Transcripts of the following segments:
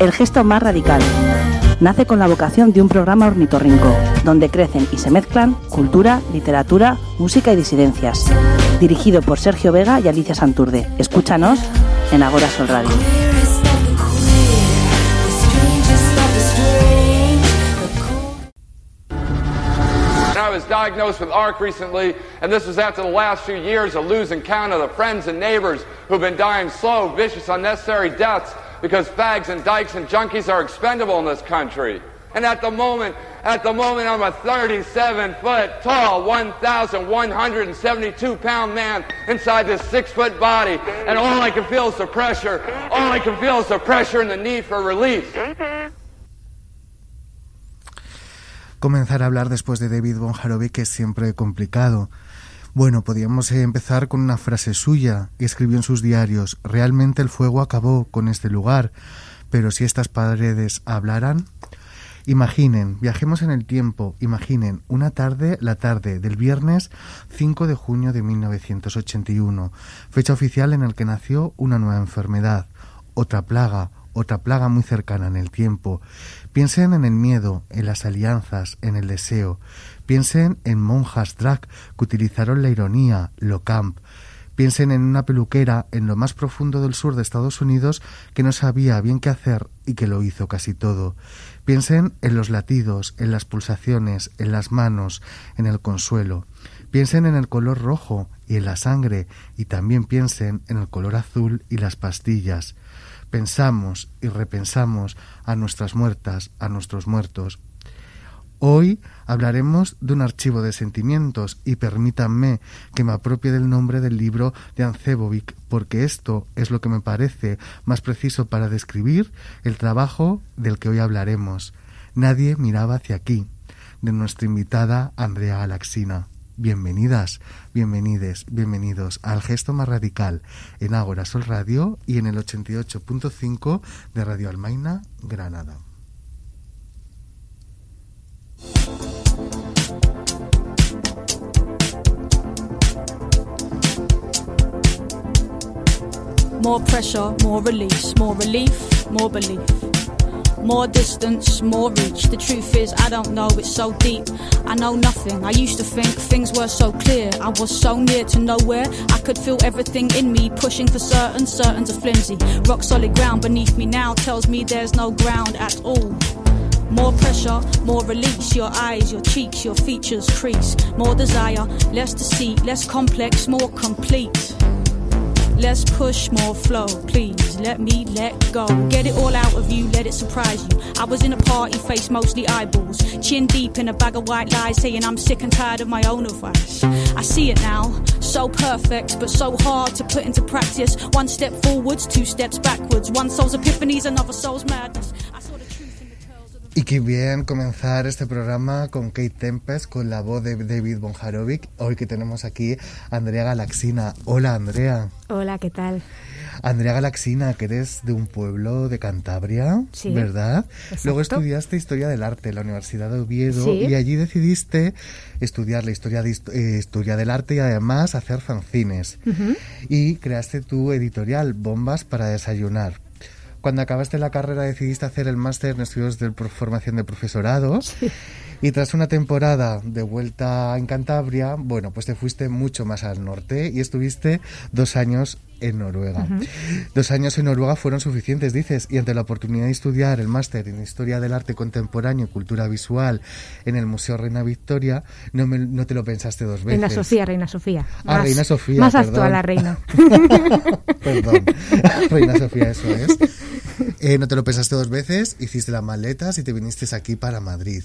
El gesto más radical. Nace con la vocación de un programa ornitorrinco, donde crecen y se mezclan cultura, literatura, música y disidencias. Dirigido por Sergio Vega y Alicia Santurde. Escúchanos en Agora Sol Radio. I was diagnosed with ARC recently, and this was after the last few years of losing count of the friends and neighbors who've been dying slow, vicious, unnecessary deaths because fags and dykes and junkies are expendable in this country. And at the moment, at the moment, I'm a 37 foot tall, 1,172 pound man inside this six foot body. And all I can feel is the pressure. All I can feel is the pressure and the need for release. Comenzar a hablar después de David Von Harovic es siempre complicado. Bueno, podríamos empezar con una frase suya que escribió en sus diarios. Realmente el fuego acabó con este lugar, pero si estas paredes hablaran... Imaginen, viajemos en el tiempo, imaginen una tarde, la tarde del viernes 5 de junio de 1981, fecha oficial en el que nació una nueva enfermedad, otra plaga, otra plaga muy cercana en el tiempo. Piensen en el miedo, en las alianzas, en el deseo. Piensen en monjas drag que utilizaron la ironía, lo camp. Piensen en una peluquera en lo más profundo del sur de Estados Unidos que no sabía bien qué hacer y que lo hizo casi todo. Piensen en los latidos, en las pulsaciones, en las manos, en el consuelo. Piensen en el color rojo y en la sangre y también piensen en el color azul y las pastillas. Pensamos y repensamos a nuestras muertas, a nuestros muertos. Hoy hablaremos de un archivo de sentimientos y permítanme que me apropie del nombre del libro de Ancebovic porque esto es lo que me parece más preciso para describir el trabajo del que hoy hablaremos. Nadie miraba hacia aquí, de nuestra invitada Andrea Galaxina. Bienvenidas, bienvenides, bienvenidos al gesto más radical en Ágora Sol Radio y en el 88.5 de Radio Almaina, Granada. More pressure, more release, more relief, more belief. More distance, more reach. The truth is, I don't know, it's so deep. I know nothing. I used to think things were so clear. I was so near to nowhere. I could feel everything in me pushing for certain, certain's a flimsy. Rock solid ground beneath me now tells me there's no ground at all. More pressure, more release. Your eyes, your cheeks, your features crease. More desire, less deceit, less complex, more complete. Let's push more flow, please. Let me let go. Get it all out of you, let it surprise you. I was in a party, face mostly eyeballs. Chin deep in a bag of white lies, saying I'm sick and tired of my own advice. I see it now, so perfect, but so hard to put into practice. One step forwards, two steps backwards. One soul's epiphanies, another soul's madness. I Y qué bien comenzar este programa con Kate Tempest, con la voz de David Bonjarovic. Hoy que tenemos aquí a Andrea Galaxina. Hola Andrea. Hola, ¿qué tal? Andrea Galaxina, que eres de un pueblo de Cantabria, Sí, ¿verdad? exacto. Luego estudiaste Historia del Arte en la Universidad de Oviedo Sí. y allí decidiste estudiar la historia, de, eh, historia del arte y además hacer fanzines. Y creaste tu editorial, Bombas para Desayunar. Cuando acabaste la carrera decidiste hacer el máster en estudios de formación de profesorado y tras una temporada de vuelta en Cantabria, bueno, pues te fuiste mucho más al norte y estuviste dos años en Noruega. Dos años en Noruega fueron suficientes, dices, y ante la oportunidad de estudiar el máster en Historia del Arte Contemporáneo y Cultura Visual en el Museo Reina Victoria, no, me- no te lo pensaste dos veces. Reina Sofía, Reina Sofía. Ah, Reina Sofía, Más perdón. actual la reina. Perdón, Reina Sofía, eso es. Eh, no te lo pensaste dos veces, hiciste las maletas y te viniste aquí para Madrid.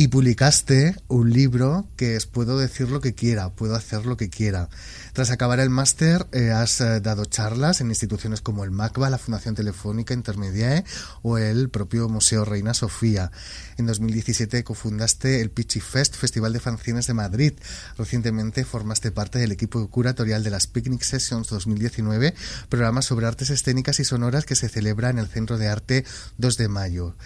Y publicaste un libro que es Puedo decir lo que quiera, puedo hacer lo que quiera. Tras acabar el máster, eh, has eh, dado charlas en instituciones como el MACBA, la Fundación Telefónica Intermediae o el propio Museo Reina Sofía. En 2017 cofundaste el Pichi Fest, Festival de Fanzines de Madrid. Recientemente formaste parte del equipo curatorial de las Picnic Sessions 2019, programa sobre artes escénicas y sonoras que se celebra en el Centro de Arte 2 de Mayo.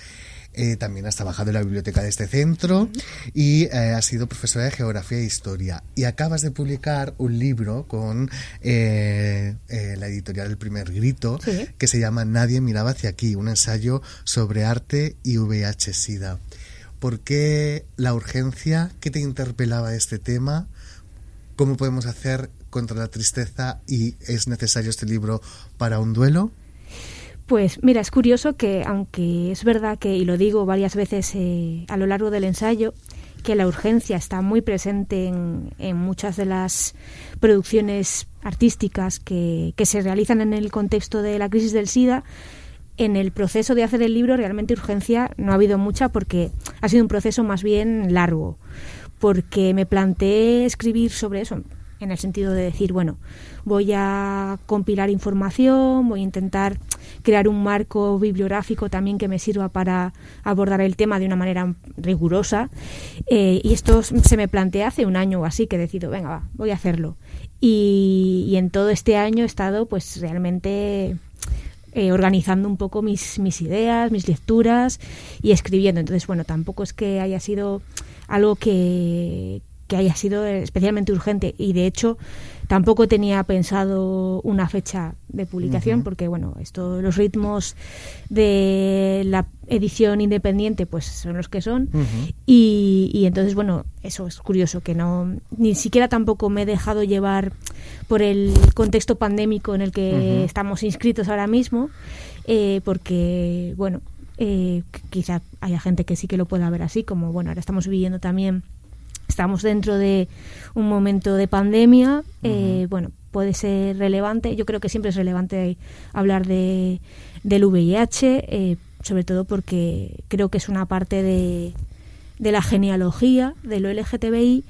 Eh, también has trabajado en la biblioteca de este centro y eh, has sido profesora de Geografía e Historia. Y acabas de publicar un libro con eh, la editorial El Primer Grito que se llama Nadie miraba hacia aquí, un ensayo sobre arte y VIH-Sida. ¿Por qué la urgencia? ¿Qué te interpelaba este tema? ¿Cómo podemos hacer contra la tristeza y es necesario este libro para un duelo? Pues mira, es curioso que, aunque es verdad que, y lo digo varias veces eh, a lo largo del ensayo, que la urgencia está muy presente en, muchas de las producciones artísticas que, que, se realizan en el contexto de la crisis del SIDA, en el proceso de hacer el libro realmente urgencia no ha habido mucha porque ha sido un proceso más bien largo, porque me planteé escribir sobre eso en el sentido de decir, bueno, voy a compilar información, voy a intentar crear un marco bibliográfico también que me sirva para abordar el tema de una manera rigurosa. Eh, y esto se me plantea hace un año o así que decido, venga, va, voy a hacerlo. Y, en todo este año he estado pues realmente eh, organizando un poco mis, mis ideas, mis lecturas y escribiendo. Entonces, bueno, tampoco es que haya sido algo que, que haya sido especialmente urgente y de hecho tampoco tenía pensado una fecha de publicación porque bueno esto los ritmos de la edición independiente pues son los que son. Y, entonces bueno eso es curioso que no ni siquiera tampoco me he dejado llevar por el contexto pandémico en el que estamos inscritos ahora mismo eh, porque bueno eh, quizá haya gente que sí que lo pueda ver así como bueno ahora estamos viviendo también estamos dentro de un momento de pandemia, eh, bueno, puede ser relevante. Yo creo que siempre es relevante hablar de, del VIH, eh, sobre todo porque creo que es una parte de, de la genealogía de lo LGTBI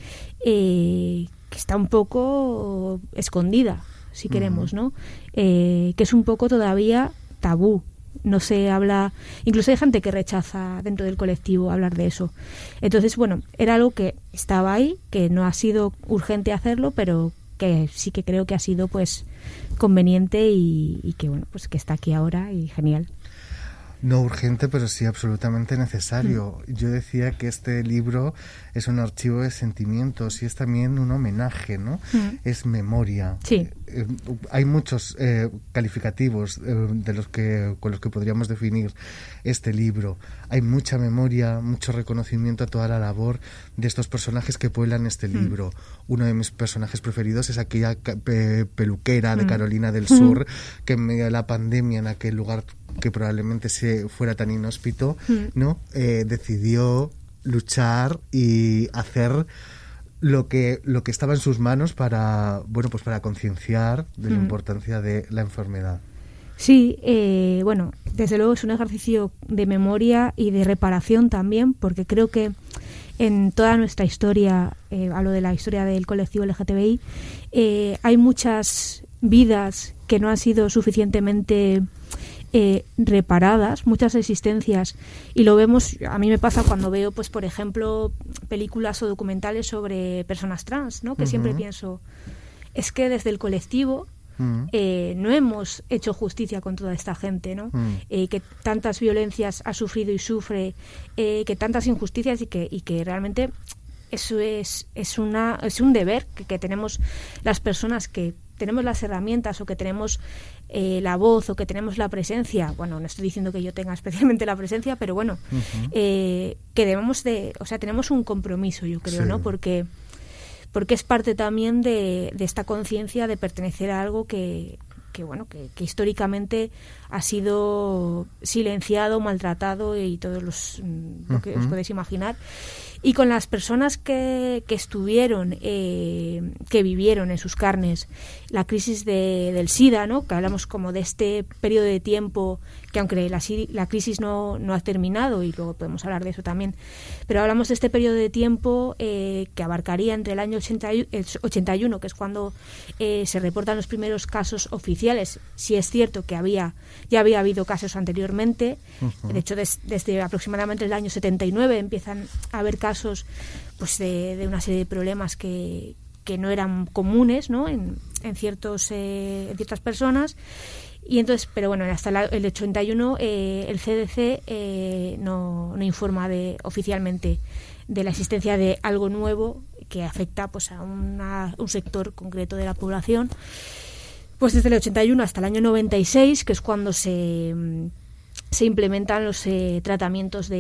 eh, que está un poco escondida, si queremos, ¿no? que es un poco todavía tabú no se habla, incluso hay gente que rechaza dentro del colectivo hablar de eso. Entonces, bueno, era algo que estaba ahí, que no ha sido urgente hacerlo, pero que sí que creo que ha sido pues conveniente y, y que bueno, pues que está aquí ahora y genial. No urgente, pero sí absolutamente necesario. Mm. Yo decía que este libro es un archivo de sentimientos y es también un homenaje, ¿no? Mm. Es memoria. Sí. Eh, hay muchos eh, calificativos eh, de los que con los que podríamos definir este libro. Hay mucha memoria, mucho reconocimiento a toda la labor de estos personajes que pueblan este mm. libro. Uno de mis personajes preferidos es aquella peluquera de Carolina del Sur que en medio de la pandemia en aquel lugar que probablemente se fuera tan inhóspito. ¿no? Eh, decidió luchar y hacer lo que lo que estaba en sus manos para bueno pues para concienciar de la mm. importancia de la enfermedad. Sí, eh, bueno, desde luego es un ejercicio de memoria y de reparación también, porque creo que en toda nuestra historia, eh, a lo de la historia del colectivo LGTBI, hay muchas vidas que no han sido suficientemente eh, reparadas, muchas existencias, y lo vemos, a mí me pasa cuando veo, pues por ejemplo, películas o documentales sobre personas trans, ¿no? Que siempre pienso, es que desde el colectivo mm. eh, no hemos hecho justicia con toda esta gente, ¿no? Mm. Eh, que tantas violencias ha sufrido y sufre, que tantas injusticias y que, y que realmente eso es, es, una, es un deber que, que tenemos las personas que tenemos las herramientas o que tenemos eh, la voz o que tenemos la presencia, bueno, no estoy diciendo que yo tenga especialmente la presencia, pero bueno, eh, que debemos de, o sea, tenemos un compromiso, yo creo, ¿no? Porque porque es parte también de, de esta conciencia de pertenecer a algo que, que bueno que, históricamente ha sido silenciado maltratado y todos los mm, lo que os podéis imaginar y con las personas que, que estuvieron, eh, que vivieron en sus carnes la crisis de, del SIDA, ¿no? que hablamos como de este periodo de tiempo que aunque la, la crisis no, no, ha terminado, y luego podemos hablar de eso también, pero hablamos de este periodo de tiempo eh, que abarcaría entre el año 81, que es cuando eh, se reportan los primeros casos oficiales, si es cierto que había ya había habido casos anteriormente, de hecho desde aproximadamente el año 79 empiezan a haber casos pues de, una serie de problemas que, que no eran comunes ¿no? En, en, ciertos, eh, en ciertas personas Y entonces, pero bueno, hasta el 81 eh, el CDC eh, no, no, informa de, oficialmente de la existencia de algo nuevo que afecta pues a una, un sector concreto de la población. Pues desde el 81 hasta el año 96, que es cuando se, se implementan los eh, tratamientos de,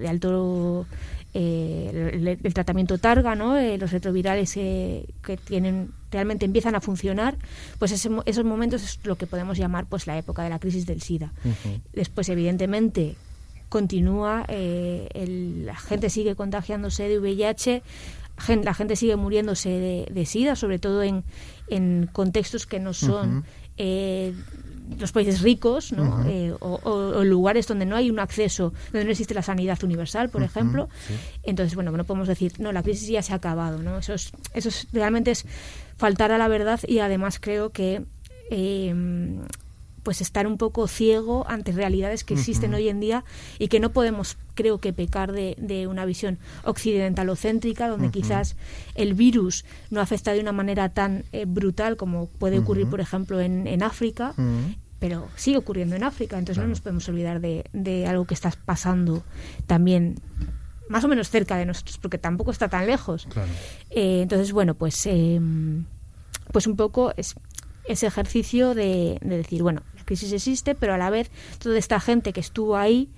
de alto eh, el, tratamiento Targa, ¿no? Eh, los retrovirales eh, que tienen realmente empiezan a funcionar, pues esos momentos es lo que podemos llamar pues la época de la crisis del SIDA. Después, evidentemente, continúa, la gente sigue contagiándose de VIH, la gente sigue muriéndose de, SIDA, sobre todo en, en contextos que no son los países ricos ¿no? Eh, o, lugares donde no hay un acceso, donde no existe la sanidad universal, por ejemplo. Entonces, bueno, no podemos decir, no, la crisis ya se ha acabado. ¿no? Eso, es, eso realmente es faltar a la verdad y además creo que eh, pues estar un poco ciego ante realidades que existen hoy en día y que no podemos, creo que, pecar de, de una visión occidentalocéntrica, donde quizás el virus no afecta de una manera tan eh, brutal como puede ocurrir, por ejemplo, en, en África. Pero sigue ocurriendo en África, entonces no nos podemos olvidar de, de algo que está pasando también más o menos cerca de nosotros, porque tampoco está tan lejos. Eh, entonces, bueno, pues, em, pues un poco es ese ejercicio de, decir, bueno, la crisis existe, pero a la vez toda esta gente que estuvo ahí,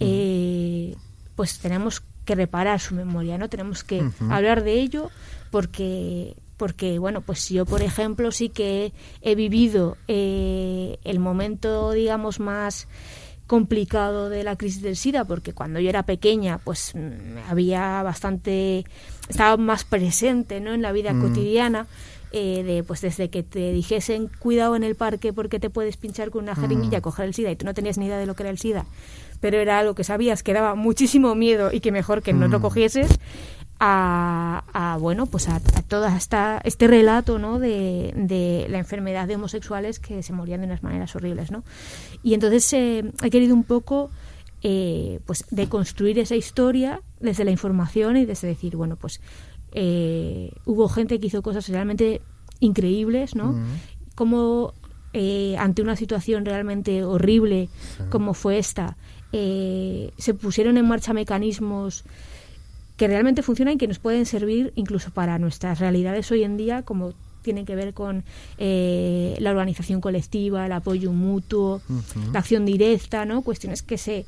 eh, pues tenemos que reparar su memoria, ¿no? Tenemos que hablar de ello porque porque bueno pues yo por ejemplo sí que he vivido eh, el momento digamos más complicado de la crisis del SIDA porque cuando yo era pequeña pues mm, había bastante estaba más presente no en la vida mm. cotidiana eh, de pues desde que te dijesen cuidado en el parque porque te puedes pinchar con una jeringuilla, mm. coger el SIDA y tú no tenías ni idea de lo que era el SIDA, pero era algo que sabías que daba muchísimo miedo y que mejor que no lo mm. cogieses, a, bueno pues a, todo esta, este relato ¿no? de, de, la enfermedad de homosexuales que se morían de unas maneras horribles ¿no? y entonces eh, he querido un poco eh, pues deconstruir esa historia desde la información y desde decir bueno pues eh, hubo gente que hizo cosas realmente increíbles, ¿no? Como eh, ante una situación realmente horrible como fue esta, eh, se pusieron en marcha mecanismos que realmente funcionan y que nos pueden servir incluso para nuestras realidades hoy en día, como tienen que ver con la organización colectiva, el apoyo mutuo, la acción directa, ¿no? Cuestiones que se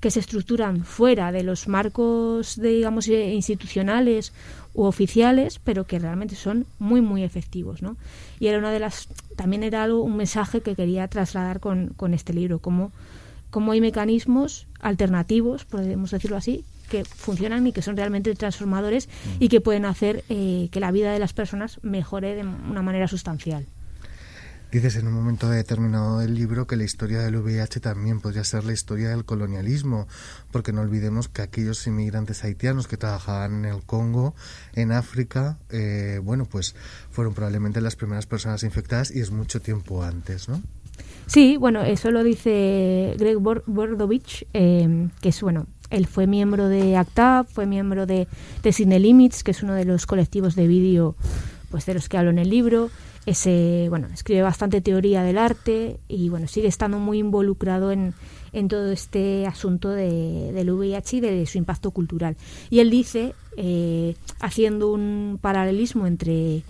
que se estructuran fuera de los marcos, digamos, institucionales u oficiales, pero que realmente son muy, muy efectivos, ¿no? Y era una de las, también era algo, un mensaje que quería trasladar con, con este libro, como, como hay mecanismos alternativos, podemos decirlo así, que funcionan y que son realmente transformadores y que pueden hacer eh, que la vida de las personas mejore de una manera sustancial. Dices en un momento determinado del libro que la historia del VIH también podría ser la historia del colonialismo, porque no olvidemos que aquellos inmigrantes haitianos que trabajaban en el Congo, en África, eh, bueno, pues fueron probablemente las primeras personas infectadas y es mucho tiempo antes, ¿no? Sí, bueno, eso lo dice Greg Bordovich, eh, que es, bueno, él fue miembro de ACTAP, fue miembro de, de Cine Limits, que es uno de los colectivos de vídeo pues de los que hablo en el libro ese, bueno, escribe bastante teoría del arte y bueno, sigue estando muy involucrado en, en todo este asunto de, del VIH y de su impacto cultural. Y él dice, eh, haciendo un paralelismo entre,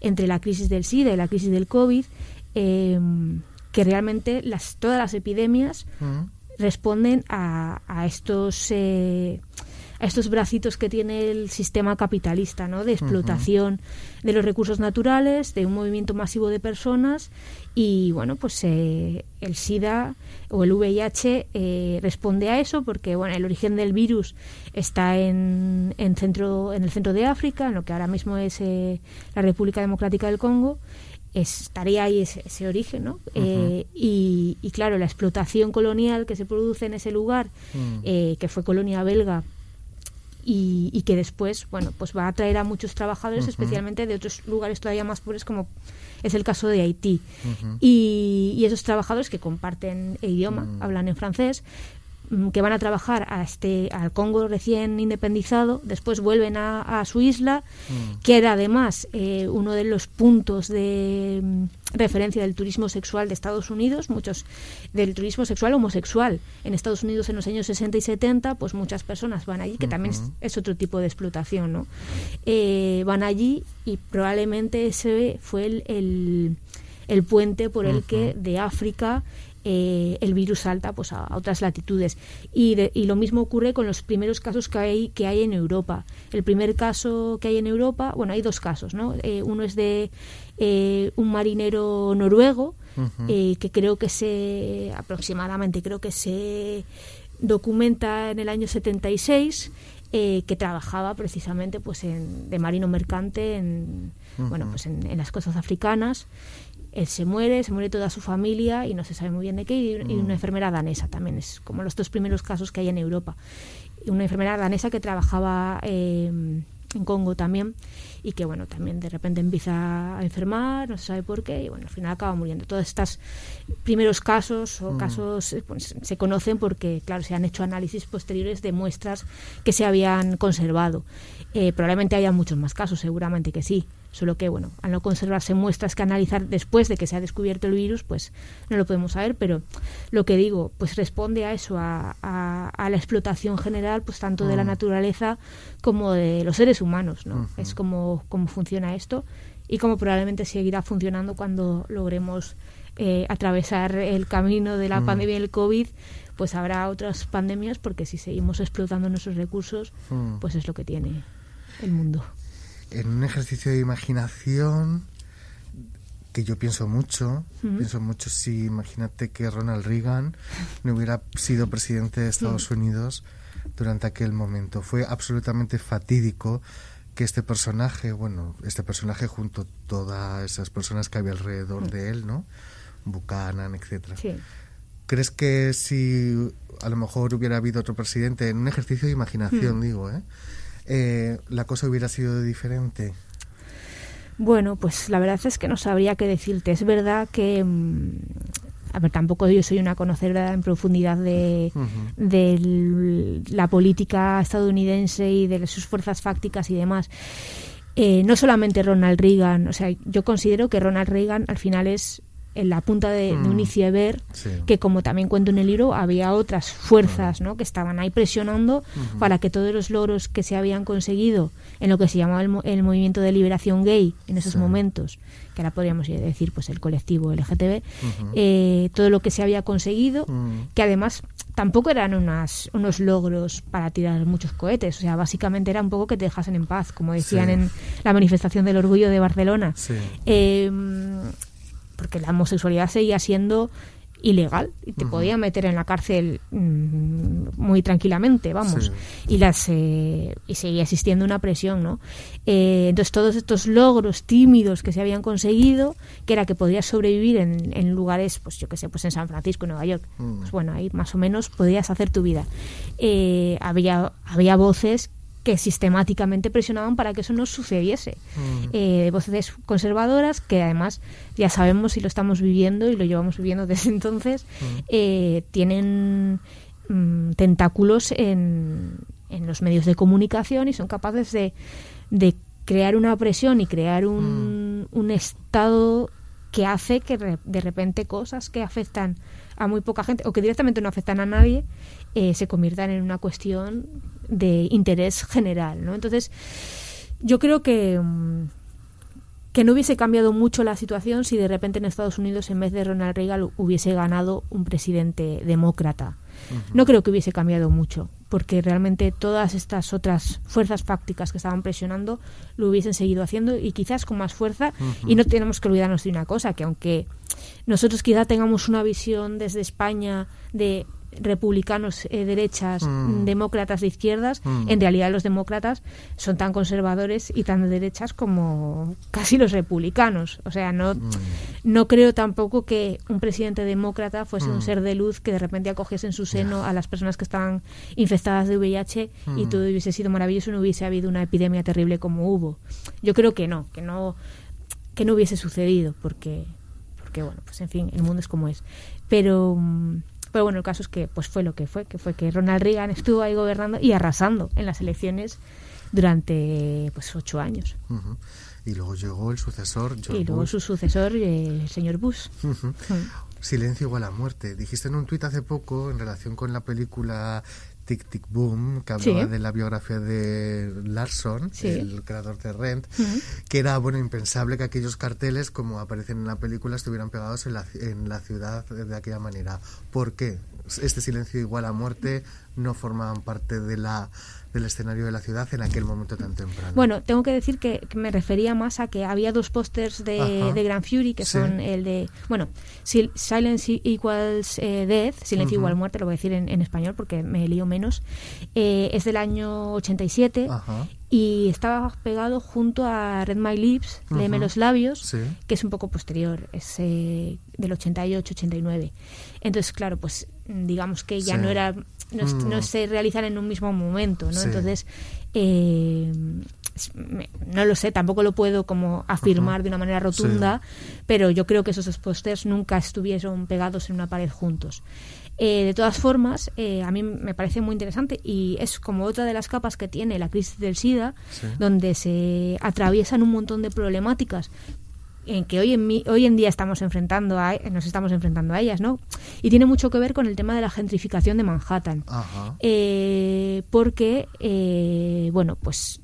entre la crisis del SIDA y la crisis del COVID, eh, que realmente las, todas las epidemias responden a, a estos... Eh, estos bracitos que tiene el sistema capitalista, ¿no? De explotación de los recursos naturales, de un movimiento masivo de personas y, bueno, pues eh, el SIDA o el VIH eh, responde a eso porque, bueno, el origen del virus está en, en, centro, en el centro de África, en lo que ahora mismo es eh, la República Democrática del Congo, estaría ahí ese, origen, ¿no? y, claro, la explotación colonial que se produce en ese lugar, mm. que fue colonia belga y, que después, bueno, pues va a atraer a muchos trabajadores, especialmente de otros lugares todavía más pobres, como es el caso de Haití. y, esos trabajadores que comparten el idioma, mm. hablan en francés, que van a trabajar a este, al Congo recién independizado, después vuelven a, a su isla, Mm. que era además eh, uno de los puntos de mm, referencia del turismo sexual de Estados Unidos, muchos del turismo sexual homosexual. En Estados Unidos en los años 60 y 70, pues muchas personas van allí, que también es, es otro tipo de explotación, ¿no? Eh, van allí y probablemente ese fue el, el, el puente por el que de África eh, el virus salta pues a, a otras latitudes. Y, de- y lo mismo ocurre con los primeros casos que hay que hay en Europa. El primer caso que hay en Europa bueno hay dos casos no Eh, uno es de eh, un marinero noruego eh, que creo que se aproximadamente creo que se documenta en el año 76 eh, que trabajaba precisamente pues en, de marino mercante en bueno pues en, en las costas africanas él se muere, se muere toda su familia y no se sabe muy bien de qué, y, y una enfermera danesa también, es como los dos primeros casos que hay en Europa. Y una enfermera danesa que trabajaba eh, en Congo también y que bueno, también de repente empieza a enfermar, no se sabe por qué, y bueno, al final acaba muriendo. Todos estos primeros casos o casos eh, pues, se conocen porque, claro, se han hecho análisis posteriores de muestras que se habían conservado. Eh, probablemente haya muchos más casos, seguramente que sí. Solo que, bueno, al no conservarse muestras que analizar después de que se ha descubierto el virus, pues no lo podemos saber. Pero lo que digo, pues responde a eso, a, a- a la explotación general, pues tanto de la naturaleza como de los seres humanos, ¿no? Es como, como funciona esto y como probablemente seguirá funcionando cuando logremos eh, atravesar el camino de la pandemia del COVID, pues habrá otras pandemias porque si seguimos explotando nuestros recursos, Mm. pues es lo que tiene el mundo. En un ejercicio de imaginación que yo pienso mucho, pienso mucho si imagínate que Ronald Reagan no hubiera sido presidente de Estados Unidos durante aquel momento. Fue absolutamente fatídico que este personaje, bueno, este personaje junto a todas esas personas que había alrededor de él, ¿no? Buchanan, etcétera. Sí. ¿Crees que si a lo mejor hubiera habido otro presidente, en un ejercicio de imaginación, digo, ¿eh? Eh, la cosa hubiera sido diferente? Bueno, pues la verdad es que no sabría qué decirte. Es verdad que, mm, a ver, tampoco yo soy una conocedora en profundidad de, la política estadounidense y de sus fuerzas fácticas y demás. Eh, no solamente Ronald Reagan, o sea, yo considero que Ronald Reagan al final es en la punta de, de un iceberg Sí. que como también cuento en el libro había otras fuerzas ¿no? que estaban ahí presionando para que todos los logros que se habían conseguido en lo que se llamaba el, mo- el movimiento de liberación gay en esos Sí. momentos que ahora podríamos decir pues el colectivo LGTB eh, todo lo que se había conseguido Mm. que además tampoco eran unas, unos logros para tirar muchos cohetes o sea básicamente era un poco que te dejasen en paz como decían Sí. en la manifestación del orgullo de Barcelona Sí. eh, porque la homosexualidad seguía siendo ilegal y te podía meter en la cárcel mm, muy tranquilamente, vamos. Sí. Y las eh, y seguía existiendo una presión, ¿no? Eh, entonces todos estos logros tímidos que se habían conseguido, que era que podías sobrevivir en, en lugares, pues yo qué sé, pues en San Francisco, en Nueva York, Mm. pues bueno, ahí más o menos podías hacer tu vida. Eh, había había voces que sistemáticamente presionaban para que eso no sucediese. Eh, voces conservadoras que además ya sabemos y lo estamos viviendo y lo llevamos viviendo desde entonces, eh, tienen mm, tentáculos en, en los medios de comunicación y son capaces de, de crear una presión y crear un, un estado que hace que re- de repente cosas que afectan a muy poca gente o que directamente no afectan a nadie eh, se conviertan en una cuestión de interés general, ¿no? Entonces, yo creo que mm, que no hubiese cambiado mucho la situación si de repente en Estados Unidos en vez de Ronald Reagan hubiese ganado un presidente demócrata. No creo que hubiese cambiado mucho, porque realmente todas estas otras fuerzas fácticas que estaban presionando lo hubiesen seguido haciendo y quizás con más fuerza. Y no tenemos que olvidarnos de una cosa, que aunque nosotros quizá tengamos una visión desde España de republicanos eh, derechas, Mm. demócratas de izquierdas, Mm. en realidad los demócratas son tan conservadores y tan de derechas como casi los republicanos. O sea, no, no creo tampoco que un presidente demócrata fuese un ser de luz que de repente acogiese en su seno a las personas que estaban infectadas de VIH y todo hubiese sido maravilloso y no hubiese habido una epidemia terrible como hubo. Yo creo que no, que no, que no hubiese sucedido porque, porque bueno, pues en fin, el mundo es como es. Pero, mm, Pero bueno, el caso es que pues fue lo que fue, que fue que Ronald Reagan estuvo ahí gobernando y arrasando en las elecciones durante pues ocho años. Y luego llegó el sucesor, Y luego su sucesor, eh, el señor Bush. Silencio igual a muerte. Dijiste en un tuit hace poco, en relación con la película Tic Tic Boom, que hablaba de la biografía de Larson, el creador de Rent, que era bueno impensable que aquellos carteles, como aparecen en la película, estuvieran pegados en la, en la ciudad de aquella manera. ¿Por qué? Este silencio igual a muerte no formaban parte de la del escenario de la ciudad en aquel momento tan temprano. Bueno, tengo que decir que, me refería más a que había dos pósters de, de, Grand Fury, que son el de, bueno, Silence Equals eh, Death, Silencio igual muerte, lo voy a decir en, español porque me lío menos, eh, es del año 87 y estaba pegado junto a Red My Lips, Léeme los labios, que es un poco posterior, es eh, del 88-89. Entonces, claro, pues digamos que ya no era no, mm. se realizan en un mismo momento, ¿no? Entonces, eh, no lo sé, tampoco lo puedo como afirmar de una manera rotunda, pero yo creo que esos pósters nunca estuvieron pegados en una pared juntos. Eh, de todas formas, eh, a mí me parece muy interesante y es como otra de las capas que tiene la crisis del SIDA, donde se atraviesan un montón de problemáticas en que hoy en, hoy en día estamos enfrentando a, nos estamos enfrentando a ellas, ¿no? Y tiene mucho que ver con el tema de la gentrificación de Manhattan. Eh, porque, eh, bueno, pues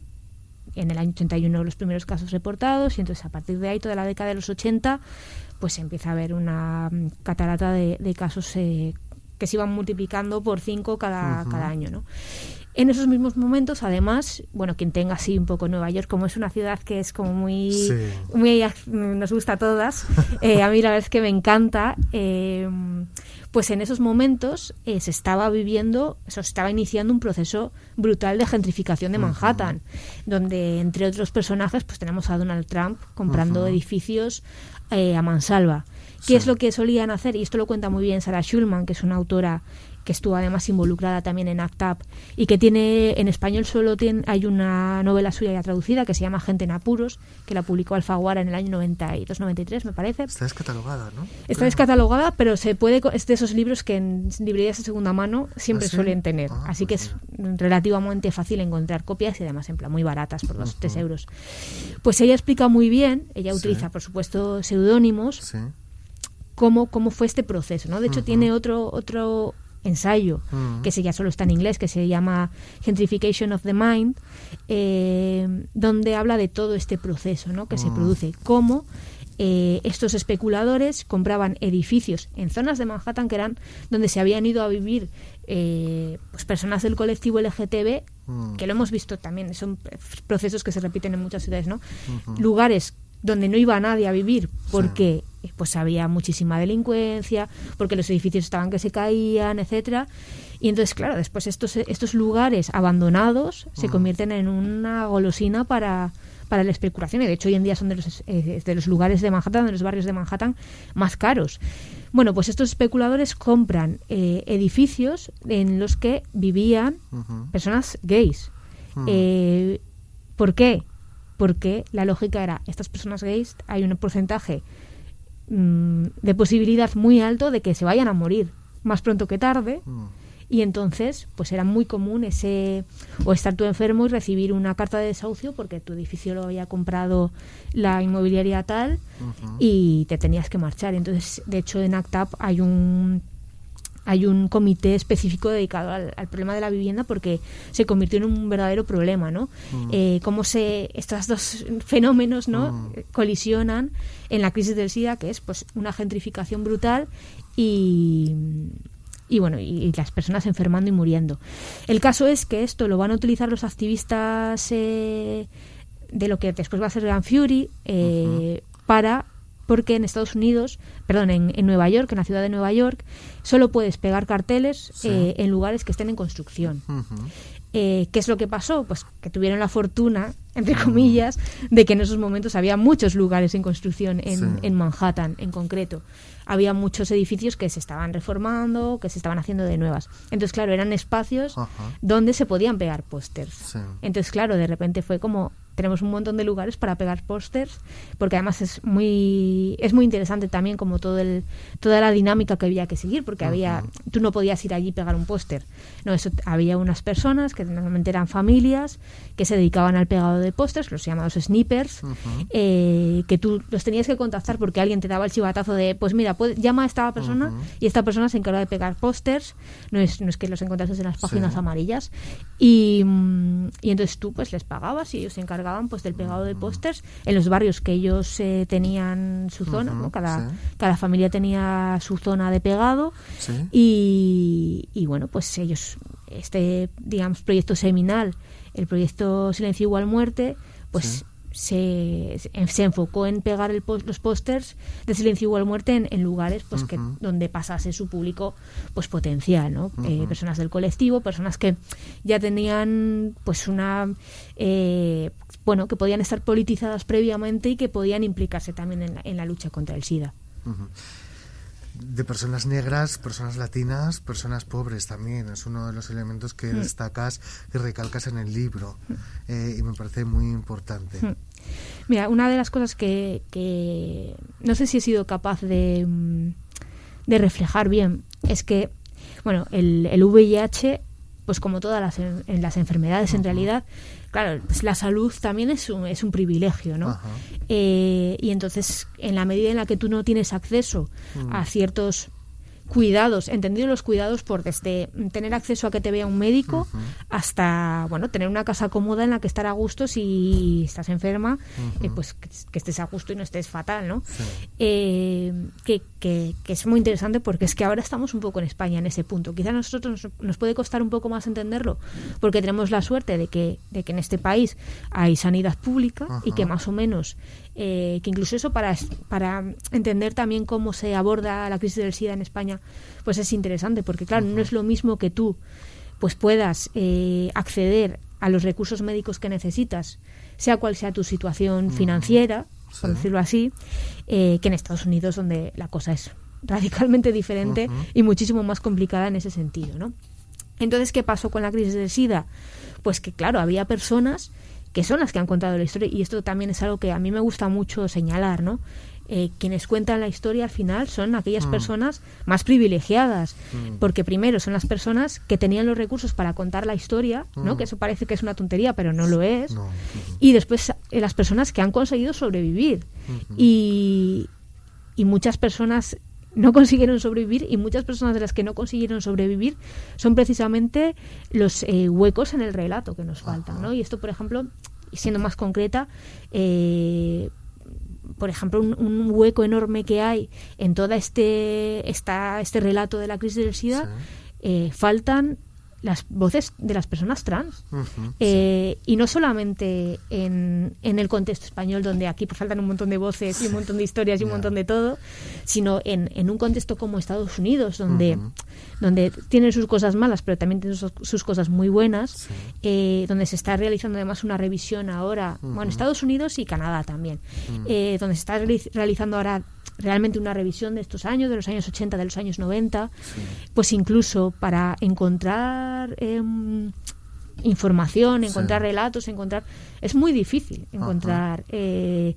en el año 81 los primeros casos reportados y entonces a partir de ahí, toda la década de los 80, pues empieza a haber una mm, catarata de, casos eh, que se iban multiplicando por cinco cada, cada año, ¿no? En esos mismos momentos, además, bueno, quien tenga así un poco Nueva York, como es una ciudad que es como muy, muy nos gusta a todas, eh, a mí la verdad es que me encanta, eh, pues en esos momentos eh, se estaba viviendo, se estaba iniciando un proceso brutal de gentrificación de Manhattan, donde entre otros personajes, pues tenemos a Donald Trump comprando edificios a mansalva. ¿Qué es lo que solían hacer? Y esto lo cuenta muy bien Sarah Schulman, que es una autora que estuvo además involucrada también en ACT UP y que tiene en español solo tiene, hay una novela suya ya traducida que se llama Gente en apuros, que la publicó Alfaguara en el año 92-93, me parece. Está descatalogada, ¿no? Está descatalogada, pero se puede es de esos libros que en librerías de segunda mano siempre ¿Ah, suelen tener. Ah, Así que pues es relativamente fácil encontrar copias y además en plan muy baratas por los 3 euros. Pues ella explica muy bien, ella utiliza por supuesto seudónimos. Cómo, cómo fue este proceso, ¿no? De hecho, tiene otro, otro ensayo, mm. que ya solo está en inglés, que se llama Gentrification of the Mind, eh, donde habla de todo este proceso ¿no? que se mm. produce, cómo eh, estos especuladores compraban edificios en zonas de Manhattan que eran donde se habían ido a vivir eh, pues personas del colectivo LGTB, mm. que lo hemos visto también, son procesos que se repiten en muchas ciudades, ¿no? Lugares donde no iba nadie a vivir porque pues había muchísima delincuencia, porque los edificios estaban que se caían, etcétera. Y entonces, claro, después estos, estos lugares abandonados se mm. convierten en una golosina para, para la especulación y de hecho hoy en día son de los, eh, de los lugares de Manhattan, de los barrios de Manhattan más caros. Bueno, pues estos especuladores compran eh, edificios en los que vivían personas gays. Mm. Eh, ¿Por qué? Porque la lógica era, estas personas gays, hay un porcentaje Mm, de posibilidad muy alto de que se vayan a morir más pronto que tarde. Mm. Y entonces, pues era muy común ese, o estar tú enfermo y recibir una carta de desahucio porque tu edificio lo había comprado la inmobiliaria tal y te tenías que marchar. Entonces, de hecho, en ACTAP hay un hay un comité específico dedicado al, problema de la vivienda porque se convirtió en un verdadero problema, ¿no? Mm. Eh, cómo se estos dos fenómenos, ¿no? Mm. Colisionan en la crisis del SIDA, que es pues una gentrificación brutal y y bueno, y, las personas enfermando y muriendo. El caso es que esto lo van a utilizar los activistas eh, de lo que después va a ser Grand Fury eh, para porque en Estados Unidos, perdón, en, Nueva York, en la ciudad de Nueva York, solo puedes pegar carteles eh, en lugares que estén en construcción. Eh, ¿Qué es lo que pasó? Pues que tuvieron la fortuna, entre comillas, de que en esos momentos había muchos lugares en construcción en, Manhattan en concreto. Había muchos edificios que se estaban reformando, que se estaban haciendo de nuevas. Entonces, claro, eran espacios donde se podían pegar pósters. Entonces, claro, de repente fue como tenemos un montón de lugares para pegar pósters, porque además es muy es muy interesante también como todo el toda la dinámica que había que seguir, porque había tú no podías ir allí y pegar un póster. No, eso había unas personas que normalmente eran familias que se dedicaban al pegado de pósters, los llamados snipers, eh, que tú los tenías que contactar porque alguien te daba el chivatazo de, pues mira, llama a esta persona y esta persona se encarga de pegar pósters, no es, no es que los encontrases en las páginas amarillas, y, mm, y, entonces tú pues les pagabas y ellos se encargaban pues del pegado de pósters en los barrios que ellos eh, tenían su zona, ¿no? cada, cada familia tenía su zona de pegado y, y bueno, pues ellos, este, digamos, proyecto seminal, el proyecto Silencio Igual Muerte, pues se, se, enfocó en pegar el los pósters de Silencio Igual Muerte en, lugares pues que donde pasase su público pues potencial no eh, personas del colectivo personas que ya tenían pues una eh, bueno que podían estar politizadas previamente y que podían implicarse también en la, en la lucha contra el SIDA de personas negras, personas latinas, personas pobres también. Es uno de los elementos que mm. destacas y recalcas en el libro mm. eh, y me parece muy importante. Mm. Mira, una de las cosas que, no sé si he sido capaz de, de reflejar bien es que, bueno, el, el VIH, pues como todas las, en las enfermedades en realidad, claro, pues la salud también es un, es un privilegio, ¿no? Eh, y entonces, en la medida en la que tú no tienes acceso a mm. ciertos cuidados, entendido los cuidados por desde tener acceso a que te vea un médico hasta, bueno, tener una casa cómoda en la que estar a gusto si estás enferma, eh, pues que, estés a gusto y no estés fatal, ¿no? Eh, que, que, es muy interesante porque es que ahora estamos un poco en España en ese punto. Quizá a nosotros nos, puede costar un poco más entenderlo porque tenemos la suerte de que, de que en este país hay sanidad pública y que más o menos eh, que incluso eso para, para entender también cómo se aborda la crisis del SIDA en España, pues es interesante, porque claro, no es lo mismo que tú pues puedas eh, acceder a los recursos médicos que necesitas, sea cual sea tu situación financiera, por decirlo así, eh, que en Estados Unidos, donde la cosa es radicalmente diferente y muchísimo más complicada en ese sentido, ¿no? Entonces, ¿qué pasó con la crisis del SIDA? Pues que, claro, había personas que son las que han contado la historia y esto también es algo que a mí me gusta mucho señalar, ¿no? Eh, quienes cuentan la historia al final son aquellas mm. personas más privilegiadas, mm. porque primero son las personas que tenían los recursos para contar la historia, ¿no? Mm. Que eso parece que es una tontería, pero no lo es. Y después eh, las personas que han conseguido sobrevivir. Y, y muchas personas no consiguieron sobrevivir y muchas personas de las que no consiguieron sobrevivir son precisamente los eh, huecos en el relato que nos faltan, ¿no? Y esto, por ejemplo, siendo más concreta, eh, por ejemplo, un, hueco enorme que hay en todo este, esta, este relato de la crisis del SIDA, eh, faltan las voces de las personas trans. Eh, y no solamente en, en, el contexto español, donde aquí pues, faltan un montón de voces y un montón de historias y un montón de todo, sino en, en un contexto como Estados Unidos, donde, donde tienen sus cosas malas, pero también tienen sus, cosas muy buenas, eh, donde se está realizando además una revisión ahora, bueno, Estados Unidos y Canadá también, eh, donde se está realizando ahora realmente una revisión de estos años, de los años 80, de los años 90, pues incluso para encontrar em, información, encontrar relatos, encontrar... Es muy difícil encontrar eh,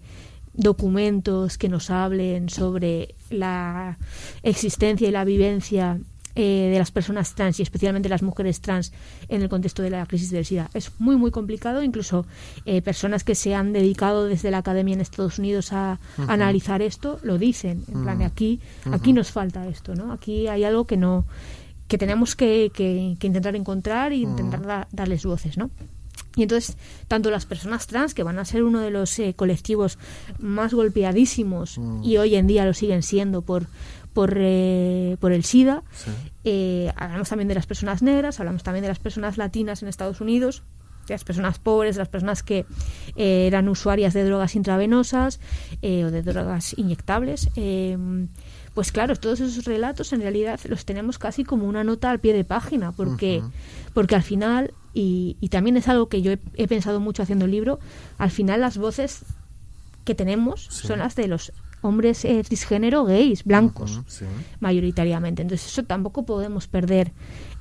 documentos que nos hablen sobre la existencia y la vivencia eh, de las personas trans y especialmente las mujeres trans en el contexto de la crisis del SIDA. Es muy, muy complicado. Incluso eh, personas que se han dedicado desde la academia en Estados Unidos a, analizar esto lo dicen. En plan, aquí, aquí nos falta esto, ¿no? Aquí hay algo que no que tenemos que, que, intentar encontrar e intentar darles voces, ¿no? Y entonces, tanto las personas trans, que van a ser uno de los eh, colectivos más golpeadísimos, y hoy en día lo siguen siendo por, por, eh, por el SIDA. Eh, hablamos también de las personas negras, hablamos también de las personas latinas en Estados Unidos, de las personas pobres, de las personas que eh, eran usuarias de drogas intravenosas o de drogas inyectables. pues claro, todos esos relatos en realidad los tenemos casi como una nota al pie de página, porque, porque al final, y, y, también es algo que yo he, pensado mucho haciendo el libro, al final las voces que tenemos son las de los hombres eh, cisgénero gays, blancos, mayoritariamente. Entonces eso tampoco podemos perder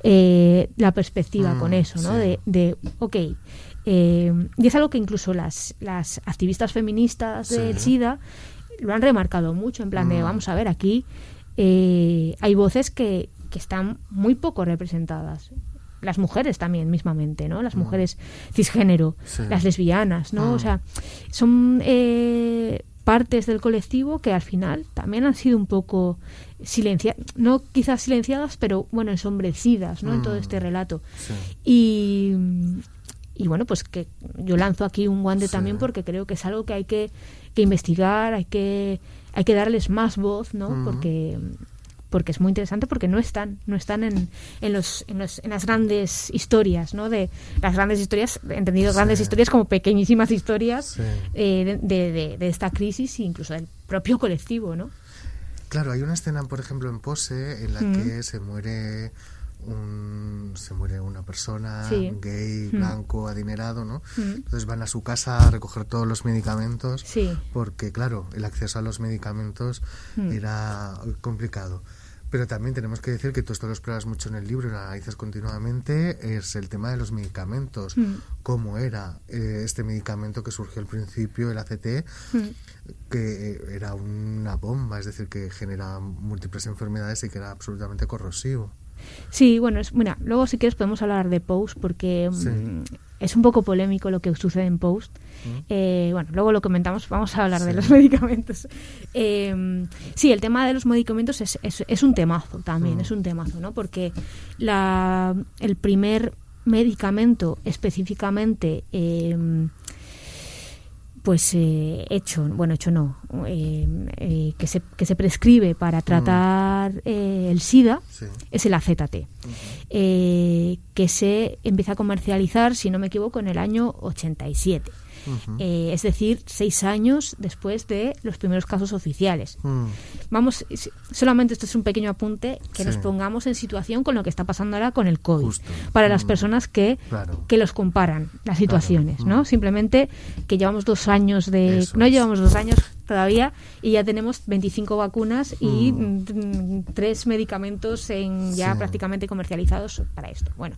eh, la perspectiva con mm, eso, ¿no? De, de, ok, eh, y es algo que incluso las, las activistas feministas del SIDA lo han remarcado mucho, en plan de, mm. vamos a ver, aquí hay voces que, que están muy poco representadas las mujeres también mismamente, ¿no? Las mm. mujeres cisgénero, las lesbianas, ¿no? O sea, son eh, partes del colectivo que al final también han sido un poco silenciadas, no quizás silenciadas, pero bueno, ensombrecidas, ¿no? En todo este mm, relato. Y, y bueno, pues que yo lanzo aquí un guante también porque creo que es algo que hay que, que investigar, hay que, hay que darles más voz, ¿no? Mm. Porque porque es muy interesante porque no están no están en, en, los, en, los, en las grandes historias no de las grandes historias entendido grandes historias como pequeñísimas historias eh, de, de, esta crisis e incluso del propio colectivo no claro hay una escena por ejemplo en Pose en la mm. que se muere un, se muere una persona gay, mm. blanco, adinerado, ¿no? Mm. Entonces van a su casa a recoger todos los medicamentos porque, claro, el acceso a los medicamentos era complicado. Pero también tenemos que decir que tú esto lo exploras mucho en el libro, lo analizas continuamente, es el tema de los medicamentos. Mm. ¿Cómo era eh, este medicamento que surgió al principio, el ACT, mm. que era una bomba, es decir, que genera múltiples enfermedades y que era absolutamente corrosivo? Sí, bueno, es, bueno, luego si quieres podemos hablar de Post porque mm, es un poco polémico lo que sucede en Post. Mm. Eh, bueno, luego lo comentamos, vamos a hablar de los medicamentos. Eh, sí, el tema de los medicamentos es, es, un temazo también, mm. es un temazo, ¿no? Porque la, el primer medicamento específicamente... Eh, pues eh, hecho, bueno, hecho no, eh, eh, que, se, que se prescribe para tratar el SIDA es el AZT, que se empieza a comercializar, si no me equivoco, en el año 87. Eh, es decir, seis años después de los primeros casos oficiales. Mm. Vamos, solamente esto es un pequeño apunte, que nos pongamos en situación con lo que está pasando ahora con el COVID, para las mm. personas que, que los comparan, las situaciones, ¿no? Mm. Simplemente que llevamos dos años de... no llevamos dos años todavía y ya tenemos 25 vacunas y tres medicamentos en ya prácticamente comercializados para esto. Bueno,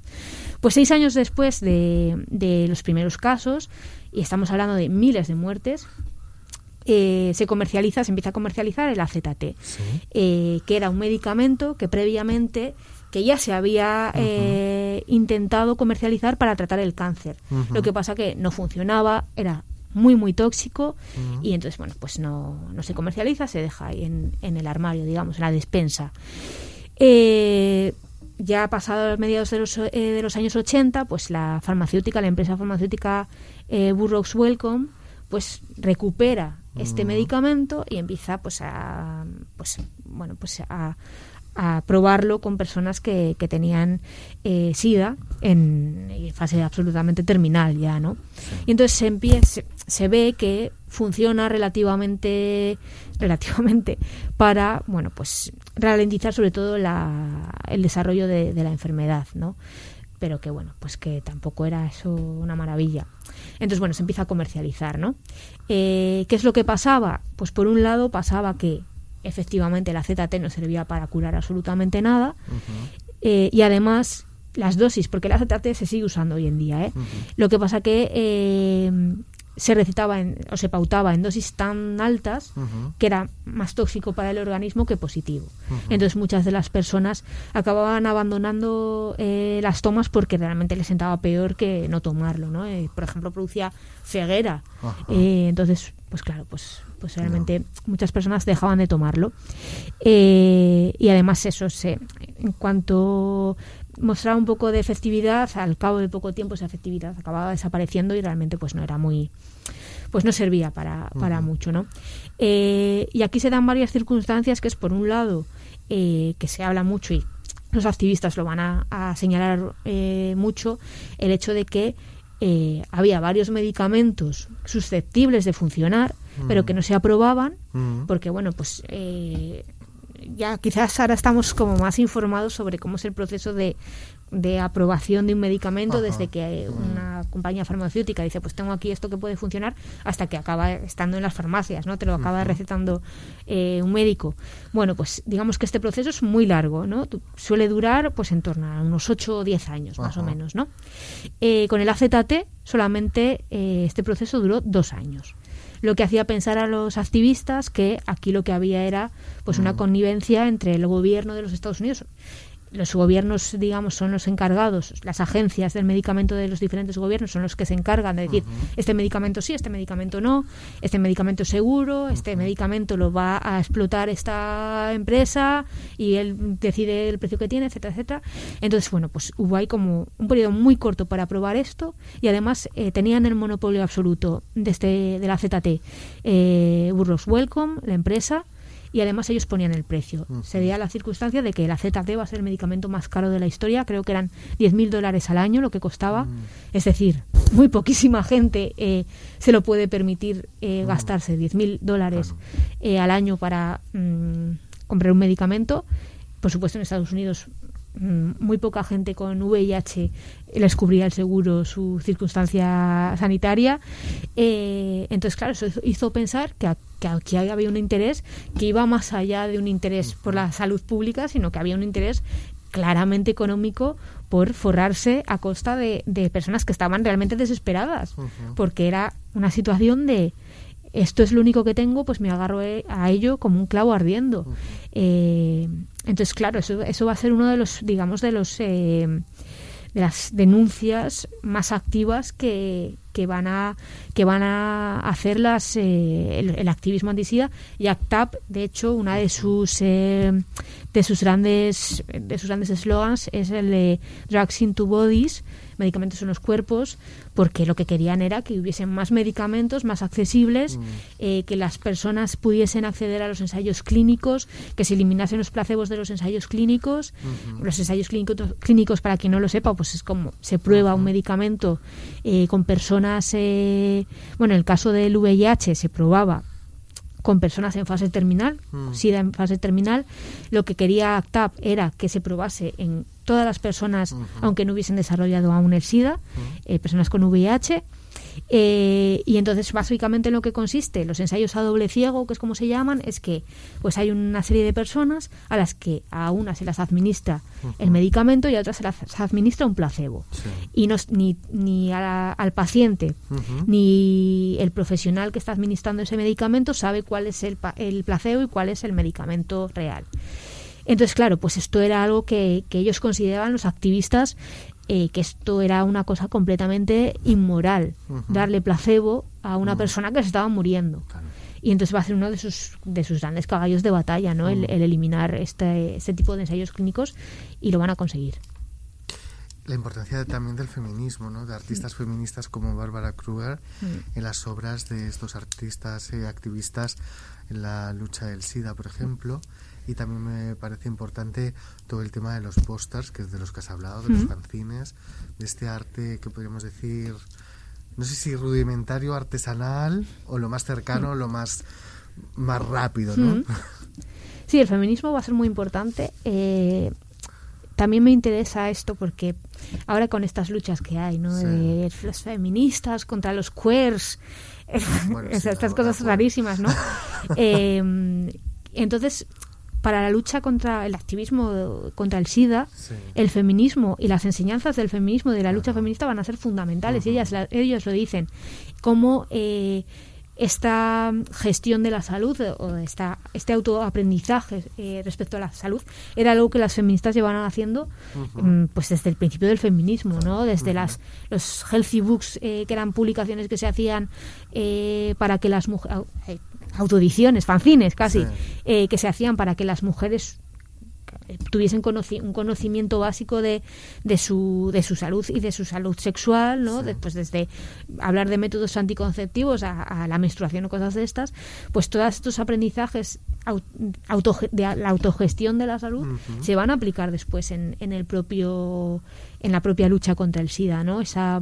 pues seis años después de, de los primeros casos, y estamos hablando de miles de muertes, eh, se comercializa, se empieza a comercializar el AZT, eh, que era un medicamento que previamente que ya se había eh, intentado comercializar para tratar el cáncer. Lo que pasa que no funcionaba, era muy muy tóxico y entonces bueno pues no, no, se comercializa, se deja ahí en, en el armario, digamos, en la despensa. ya pasado los mediados de los, de los años 80, pues la farmacéutica, la empresa farmacéutica eh, Burroughs Welcome pues recupera este mm. medicamento y empieza pues a pues bueno pues a, probarlo con personas que, que tenían eh, sida en, fase absolutamente terminal ya no y entonces se empieza se, ve que funciona relativamente relativamente para bueno pues ralentizar sobre todo la, el desarrollo de, de la enfermedad no pero que bueno, pues que tampoco era eso una maravilla. Entonces, bueno, se empieza a comercializar, ¿no? Eh, ¿Qué es lo que pasaba? Pues por un lado pasaba que efectivamente la ZT no servía para curar absolutamente nada eh, y además las dosis, porque la ZT se sigue usando hoy en día, ¿eh? Lo que pasa que eh, se recetaba en, o se pautaba en dosis tan altas que era más tóxico para el organismo que positivo. Entonces muchas de las personas acababan abandonando eh, las tomas porque realmente les sentaba peor que no tomarlo. ¿no? Eh, por ejemplo, producía ceguera. Eh, entonces, pues claro, pues, pues realmente muchas personas dejaban de tomarlo. y además eso, se, en cuanto mostraba un poco de efectividad, al cabo de poco tiempo esa efectividad acababa desapareciendo y realmente pues no era muy pues no servía para, para mucho, ¿no? Eh, y aquí se dan varias circunstancias que es por un lado eh, que se habla mucho y los activistas lo van a, señalar eh, mucho el hecho de que había varios medicamentos susceptibles de funcionar pero que no se aprobaban porque bueno pues ya quizás ahora estamos como más informados sobre cómo es el proceso de, de aprobación de un medicamento desde que una compañía farmacéutica dice pues tengo aquí esto que puede funcionar hasta que acaba estando en las farmacias no te lo acaba recetando eh, un médico. Bueno pues digamos que este proceso es muy largo no suele durar pues en torno a unos 8 o 10 años más o menos no eh, con el AZT solamente eh, este proceso duró dos años lo que hacía pensar a los activistas que aquí lo que había era pues una connivencia entre el gobierno de los Estados Unidos los gobiernos, digamos, son los encargados, las agencias del medicamento de los diferentes gobiernos son los que se encargan de decir, este medicamento sí, este medicamento no, este medicamento es seguro, este medicamento lo va a explotar esta empresa y él decide el precio que tiene, etcétera, etcétera. Entonces, bueno, pues hubo ahí como un periodo muy corto para probar esto y además eh, tenían el monopolio absoluto de, este, de la ZT. Eh, Burroughs Welcome, la empresa, y además ellos ponían el precio. Sería la circunstancia de que la ZT va a ser el medicamento más caro de la historia, creo que eran 10.000 dólares al año lo que costaba, es decir, muy poquísima gente eh, se lo puede permitir eh, gastarse 10.000 dólares eh, al año para mm, comprar un medicamento. Por supuesto, en Estados Unidos mm, muy poca gente con VIH les cubría el seguro su circunstancia sanitaria. entonces, claro, eso hizo pensar que que aquí había un interés que iba más allá de un interés por la salud pública, sino que había un interés claramente económico por forrarse a costa de, personas que estaban realmente desesperadas, porque era una situación de esto es lo único que tengo, pues me agarro e, a ello como un clavo ardiendo. Eh, entonces, claro, eso, eso va a ser uno de los, digamos, de los eh, de las denuncias más activas que, que van a que van a hacer las, eh, el, activismo antisida. Y ACTAP de hecho una de sus eh, de sus grandes de sus grandes eslogans es el de drugs into bodies medicamentos en los cuerpos, porque lo que querían era que hubiesen más medicamentos más accesibles, mm. eh, que las personas pudiesen acceder a los ensayos clínicos, que se eliminasen los placebos de los ensayos clínicos. Los ensayos clínicos, clínicos, para quien no lo sepa, pues es como se prueba un medicamento eh, con personas, eh, bueno, en el caso del VIH se probaba con personas en fase terminal, mm. SIDA en fase terminal. Lo que quería ACTAP era que se probase en todas las personas, aunque no hubiesen desarrollado aún el SIDA, eh, personas con VIH. Eh, y entonces, básicamente, en lo que consiste los ensayos a doble ciego, que es como se llaman, es que pues hay una serie de personas a las que a una se las administra el medicamento y a otras se las administra un placebo. Y no, ni, ni al paciente ni el profesional que está administrando ese medicamento sabe cuál es el, el placebo y cuál es el medicamento real. Entonces, claro, pues esto era algo que, que ellos consideraban los activistas eh, que esto era una cosa completamente inmoral, darle placebo a una persona que se estaba muriendo. Y entonces va a ser uno de sus, de sus grandes caballos de batalla, ¿no? El, eliminar este, este tipo de ensayos clínicos y lo van a conseguir. La importancia también del feminismo, ¿no? De artistas feministas como Bárbara Kruger en las obras de estos artistas y activistas en la lucha del SIDA, por ejemplo y también me parece importante todo el tema de los pósters, que es de los que has hablado, de los fanzines, de este arte que podríamos decir, no sé si rudimentario, artesanal o lo más cercano, lo más, más rápido, ¿no? Sí, el feminismo va a ser muy importante. Eh, también me interesa esto porque ahora con estas luchas que hay, ¿no? De las feministas contra los queers, estas cosas rarísimas, ¿no? eh, entonces, para la lucha contra el activismo contra el SIDA, el feminismo y las enseñanzas del feminismo, de la lucha feminista, van a ser fundamentales. y ellas, ellos lo dicen. Cómo eh, esta gestión de la salud o esta, este autoaprendizaje eh, respecto a la salud era algo que las feministas llevaban haciendo mm, pues desde el principio del feminismo, ¿no? Desde las los healthy books eh, que eran publicaciones que se hacían para que las mujeres autoediciones, fanzines casi, eh, que se hacían para que las mujeres eh, tuviesen un conocimiento básico de, de, su, de su salud y de su salud sexual, ¿no? Después desde hablar de métodos anticonceptivos a, la menstruación o cosas de estas, pues todos estos aprendizajes de la autogestión de la salud se van a aplicar después en, en el propio en la propia lucha contra el SIDA, ¿no? Esa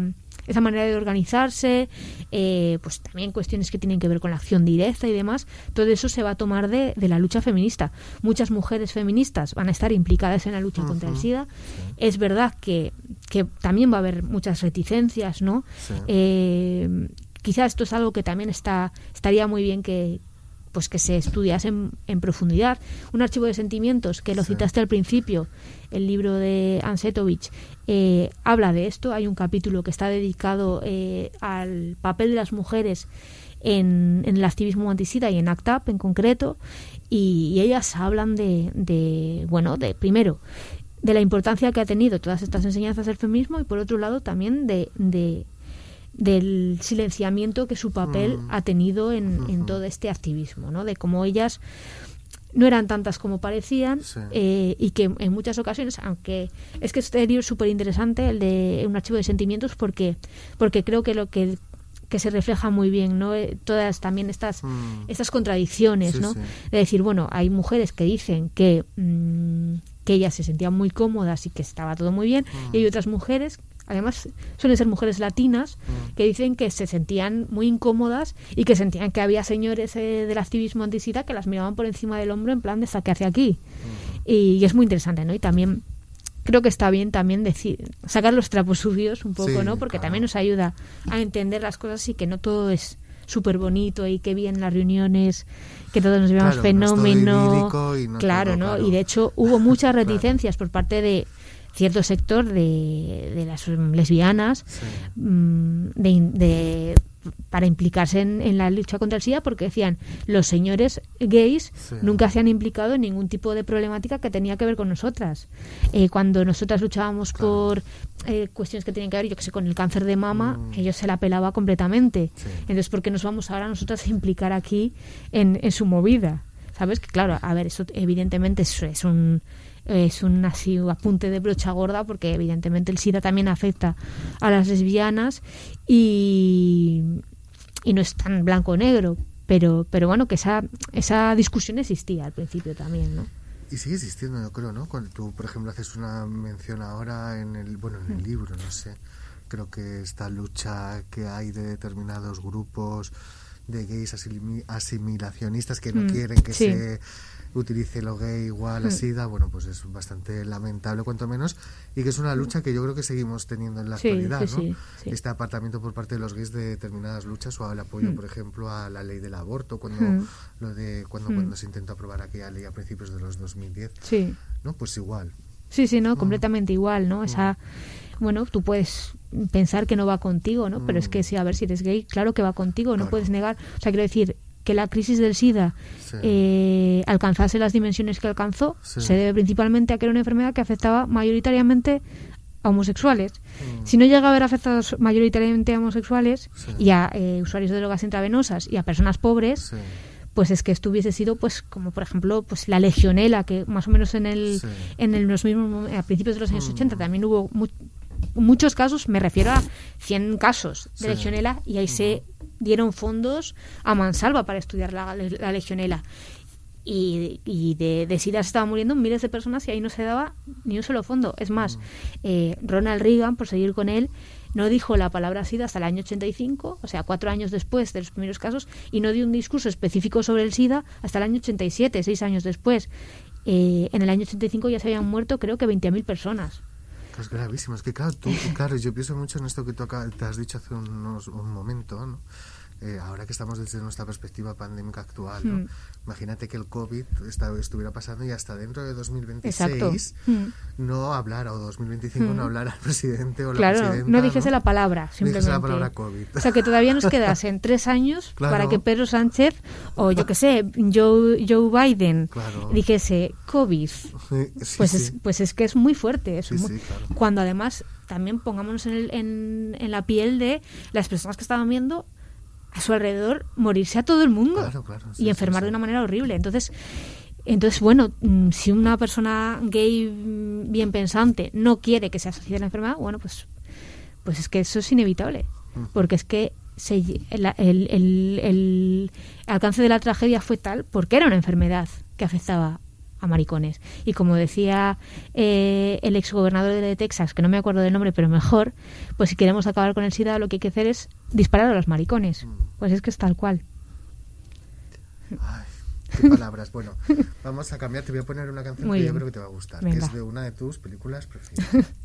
esa manera de organizarse, eh, pues también cuestiones que tienen que ver con la acción directa y demás, todo eso se va a tomar de, de la lucha feminista. Muchas mujeres feministas van a estar implicadas en la lucha contra el SIDA. Es verdad que, que también va a haber muchas reticencias, ¿no? Eh, quizás esto es algo que también está estaría muy bien que, pues que se estudiase en, profundidad. Un archivo de sentimientos, que lo citaste al principio, el libro de Ansetovich, eh, habla de esto. Hay un capítulo que está dedicado eh, al papel de las mujeres en, el activismo antisida y en ACTAP en concreto, y, ellas hablan de, de, bueno, de primero, de la importancia que ha tenido todas estas enseñanzas del feminismo y por otro lado también de, de del silenciamiento que su papel mm. ha tenido en, todo este activismo, ¿no? De cómo ellas no eran tantas como parecían eh, y que en muchas ocasiones, aunque es que este libro es súper interesante, el de un archivo de sentimientos, porque, porque creo que lo que que se refleja muy bien, ¿no? Eh, todas también estas, mm. estas contradicciones, ¿no? De decir, bueno, hay mujeres que dicen que, mm, que ellas se sentían muy cómodas y que estaba todo muy bien, y hay otras mujeres además suelen ser mujeres latinas, mm. que dicen que se sentían muy incómodas y que sentían que había señores eh, del activismo antisida que las miraban por encima del hombro en plan de saque hacia aquí. Mm. Y, es muy interesante, ¿no? Y también creo que está bien también decir, sacar los trapos sucios un poco, ¿no? Porque también nos ayuda a entender las cosas y que no todo es súper bonito y que bien las reuniones, que todos nos llevamos fenómeno. claro, ¿no? Y de hecho hubo muchas reticencias por parte de cierto sector de, de las lesbianas mm, de, para implicarse en, la lucha contra el SIDA porque decían los señores gays nunca se han implicado en ningún tipo de problemática que tenía que ver con nosotras. Eh, cuando nosotras luchábamos por eh, cuestiones que tenían que ver, yo que sé, con el cáncer de mama, mm. ellos se la pelaba completamente. Entonces, ¿por qué nos vamos ahora nosotras a implicar aquí en, en su movida? ¿Sabes? Que claro, a ver, eso evidentemente es un es un así apunte de brocha gorda porque evidentemente el SIDA también afecta a las lesbianas y, y no es tan blanco negro pero pero bueno que esa esa discusión existía al principio también no y sigue existiendo yo creo no cuando tú por ejemplo haces una mención ahora en el bueno en el mm. libro no sé creo que esta lucha que hay de determinados grupos de gays asimilacionistas que no mm, quieren que se utilice lo gay igual a hmm. SIDA, bueno, pues es bastante lamentable cuanto menos y que es una lucha que yo creo que seguimos teniendo en la actualidad, ¿no? este apartamiento por parte de los gays de determinadas luchas o el apoyo, hmm. por ejemplo, a la ley del aborto cuando hmm. lo de cuando, cuando se intentó aprobar aquella ley a principios de los 2010. Sí. ¿No? Pues igual. Sí, sí, no, completamente igual, ¿no? Esa bueno, tú puedes pensar que no va contigo, ¿no? Pero es que si a ver si eres gay, claro que va contigo, no puedes negar, o sea, quiero decir, que la crisis del SIDA eh, alcanzase las dimensiones que alcanzó se debe principalmente a que era una enfermedad que afectaba mayoritariamente a homosexuales. Mm. Si no llega a haber afectados mayoritariamente a homosexuales y a eh, usuarios de drogas intravenosas y a personas pobres, pues es que esto hubiese sido, pues, como por ejemplo, pues la legionela, que más o menos en el, en el, los mismos, a principios de los años 80 mm. también hubo muchos casos, me refiero a 100 casos de legionela y ahí se dieron fondos a mansalva para estudiar la, legionela. Y, y de, de, SIDA se estaban muriendo miles de personas y ahí no se daba ni un solo fondo. Es más, mm. eh, Ronald Reagan, por seguir con él, no dijo la palabra SIDA hasta el año 85, o sea, cuatro años después de los primeros casos, y no dio un discurso específico sobre el SIDA hasta el año 87, seis años después. Eh, en el año 85 ya se habían muerto creo que 20.000 personas. Es gravísimo, que claro, tú, claro, yo pienso mucho en esto que tú te has dicho hace unos, un momento, ¿no? Eh, ahora que estamos desde nuestra perspectiva pandémica actual, ¿no? Hmm. imagínate que el COVID estuviera pasando y hasta dentro de 2026 hmm. no hablara, o 2025 no hmm. hablara el presidente o la presidenta. no dijese la palabra, simplemente. la palabra COVID. O sea, que todavía nos quedasen tres años para que Pedro Sánchez, o yo qué sé, Joe, Joe Biden, dijese COVID. pues, Es, pues es que es muy fuerte. eso cuando además también pongámonos en, en, en la piel de las personas que estaban viendo a su alrededor morirse a todo el mundo y enfermar de una manera horrible. Entonces, entonces bueno, mm, si una persona gay mm, bien pensante no quiere que se asocie a la enfermedad, bueno, pues, pues es que eso es inevitable, mm. porque es que el, el, alcance de la tragedia fue tal porque era una enfermedad que afectaba a maricones. Y como decía eh, el exgobernador de Texas, que no me acuerdo del nombre, pero mejor, pues si queremos acabar con el SIDA, lo que hay que hacer es disparar a los maricones. Mm. Pues es que es tal cual. Ay, qué palabras. Bueno, vamos a cambiar. Te voy a poner una canción que yo creo que te va a gustar, que es de una de tus películas preferidas.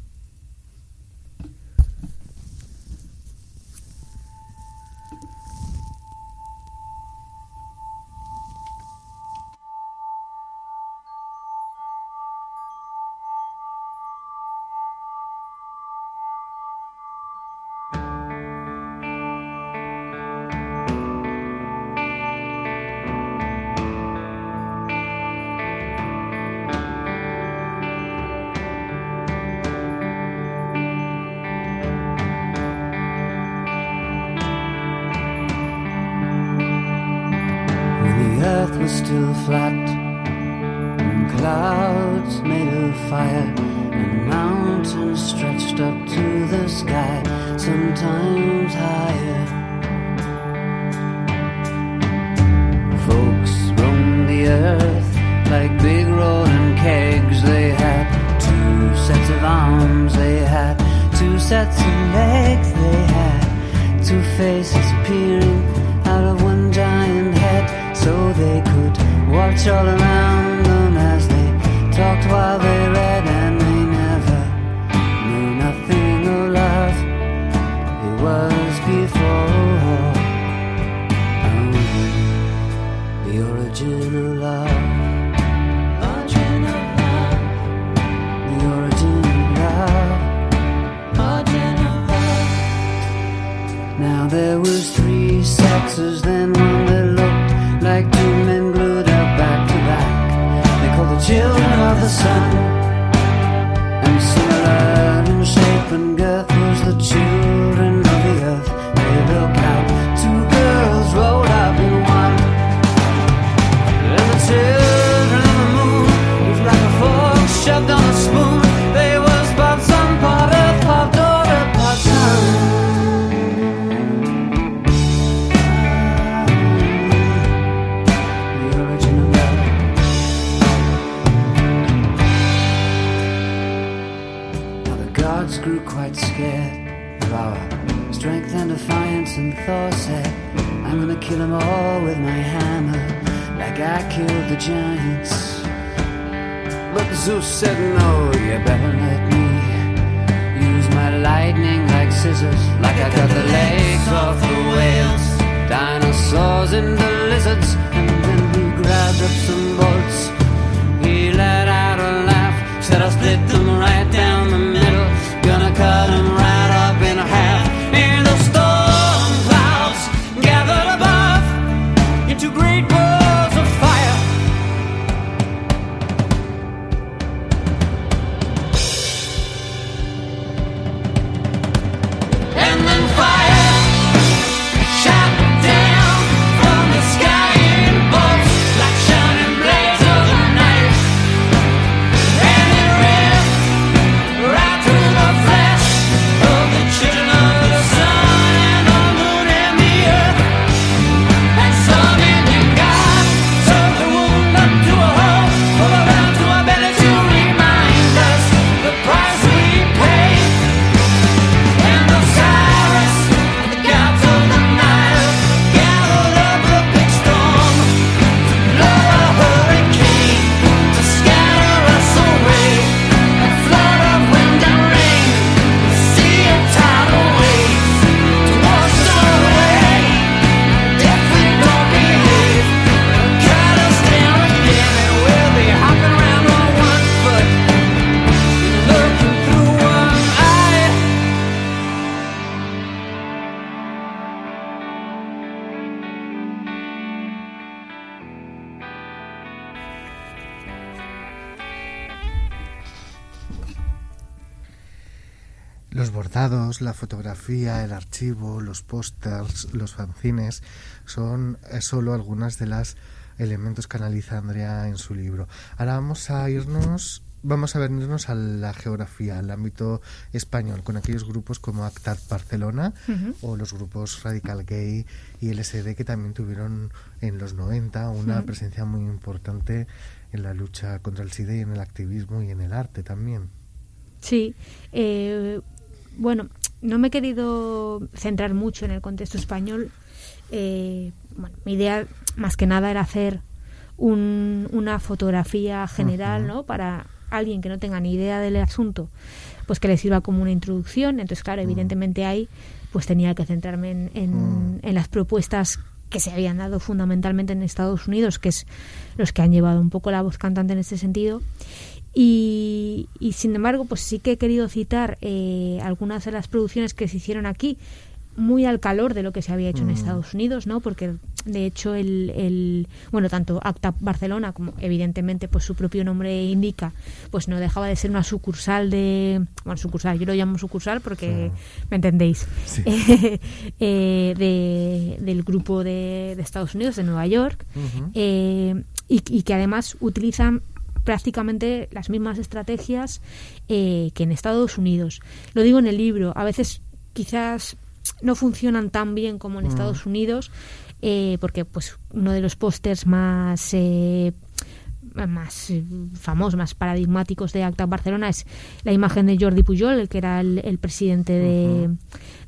el archivo, los pósters, los fanzines, son eh, solo algunas de las elementos que analiza Andrea en su libro. Ahora vamos a irnos vamos a venirnos a la geografía, al ámbito español, con aquellos grupos como Actat Barcelona o los grupos Radical Gay y LSD que también tuvieron en los 90 una presencia muy importante en la lucha contra el SIDA y en el activismo y en el arte también. Sí, eh, bueno, no me he querido centrar mucho en el contexto español. Eh, bueno, mi idea más que nada era hacer un- una fotografía general, ¿no? Para alguien que no tenga ni idea del asunto, pues que le sirva como una introducción. Entonces, claro, evidentemente ahí pues tenía que centrarme en, en- en las propuestas que se habían dado fundamentalmente en Estados Unidos, que es los que han llevado un poco la voz cantante en este sentido. Y, y, sin embargo, pues sí que he querido citar eh, algunas de las producciones que se hicieron aquí, muy al calor de lo que se había hecho en Estados Unidos, ¿no? Porque de hecho el, el bueno tanto Acta Barcelona como evidentemente pues su propio nombre indica, pues no dejaba de ser una sucursal de bueno sucursal, yo lo llamo sucursal porque me entendéis Sí. eh, de, del grupo de, de Estados Unidos de Nueva York eh, y, y que además utilizan prácticamente las mismas estrategias eh, que en Estados Unidos. Lo digo en el libro, a veces quizás no funcionan tan bien como en Estados Unidos, eh, porque pues uno de los pósters más eh, más eh, famosos, más paradigmáticos de Acta Barcelona es la imagen de Jordi Pujol, el que era el, el presidente de,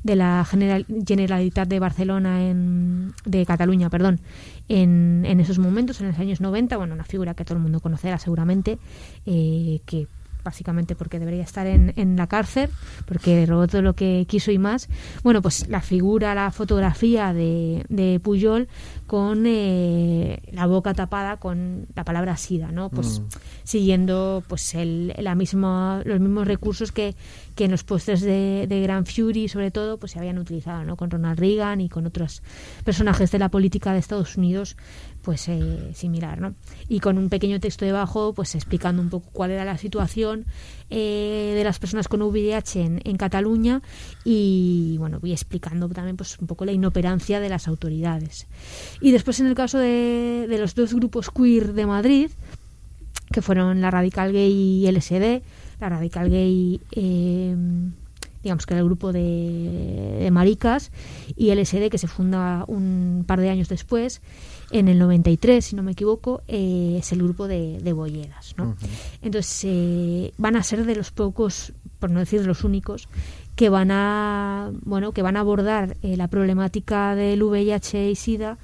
de la General, Generalitat de Barcelona, en, de Cataluña, perdón, en, en esos momentos, en los años 90, bueno, una figura que todo el mundo conocerá seguramente, eh, que básicamente porque debería estar en, en la cárcel, porque robó todo lo que quiso y más. Bueno, pues la figura, la fotografía de, de Puyol con eh, la boca tapada con la palabra SIDA, ¿no? Pues siguiendo pues el, la misma, los mismos recursos que, que en los pósters de, de Grand Fury, sobre todo, pues se habían utilizado, ¿no? Con Ronald Reagan y con otros personajes de la política de Estados Unidos pues eh, similar, ¿no? Y con un pequeño texto debajo, pues explicando un poco cuál era la situación eh, de las personas con VIH en, Cataluña y bueno, voy explicando también pues un poco la inoperancia de las autoridades. Y después en el caso de, de los dos grupos queer de Madrid, que fueron la Radical Gay y LSD, la Radical Gay eh, digamos que era el grupo de, de maricas y LSD que se funda un par de años después en el 93 si no me equivoco eh, es el grupo de, de ¿no? entonces eh, van a ser de los pocos por no decir los únicos que van a bueno que van a abordar eh, la problemática del VIH y SIDA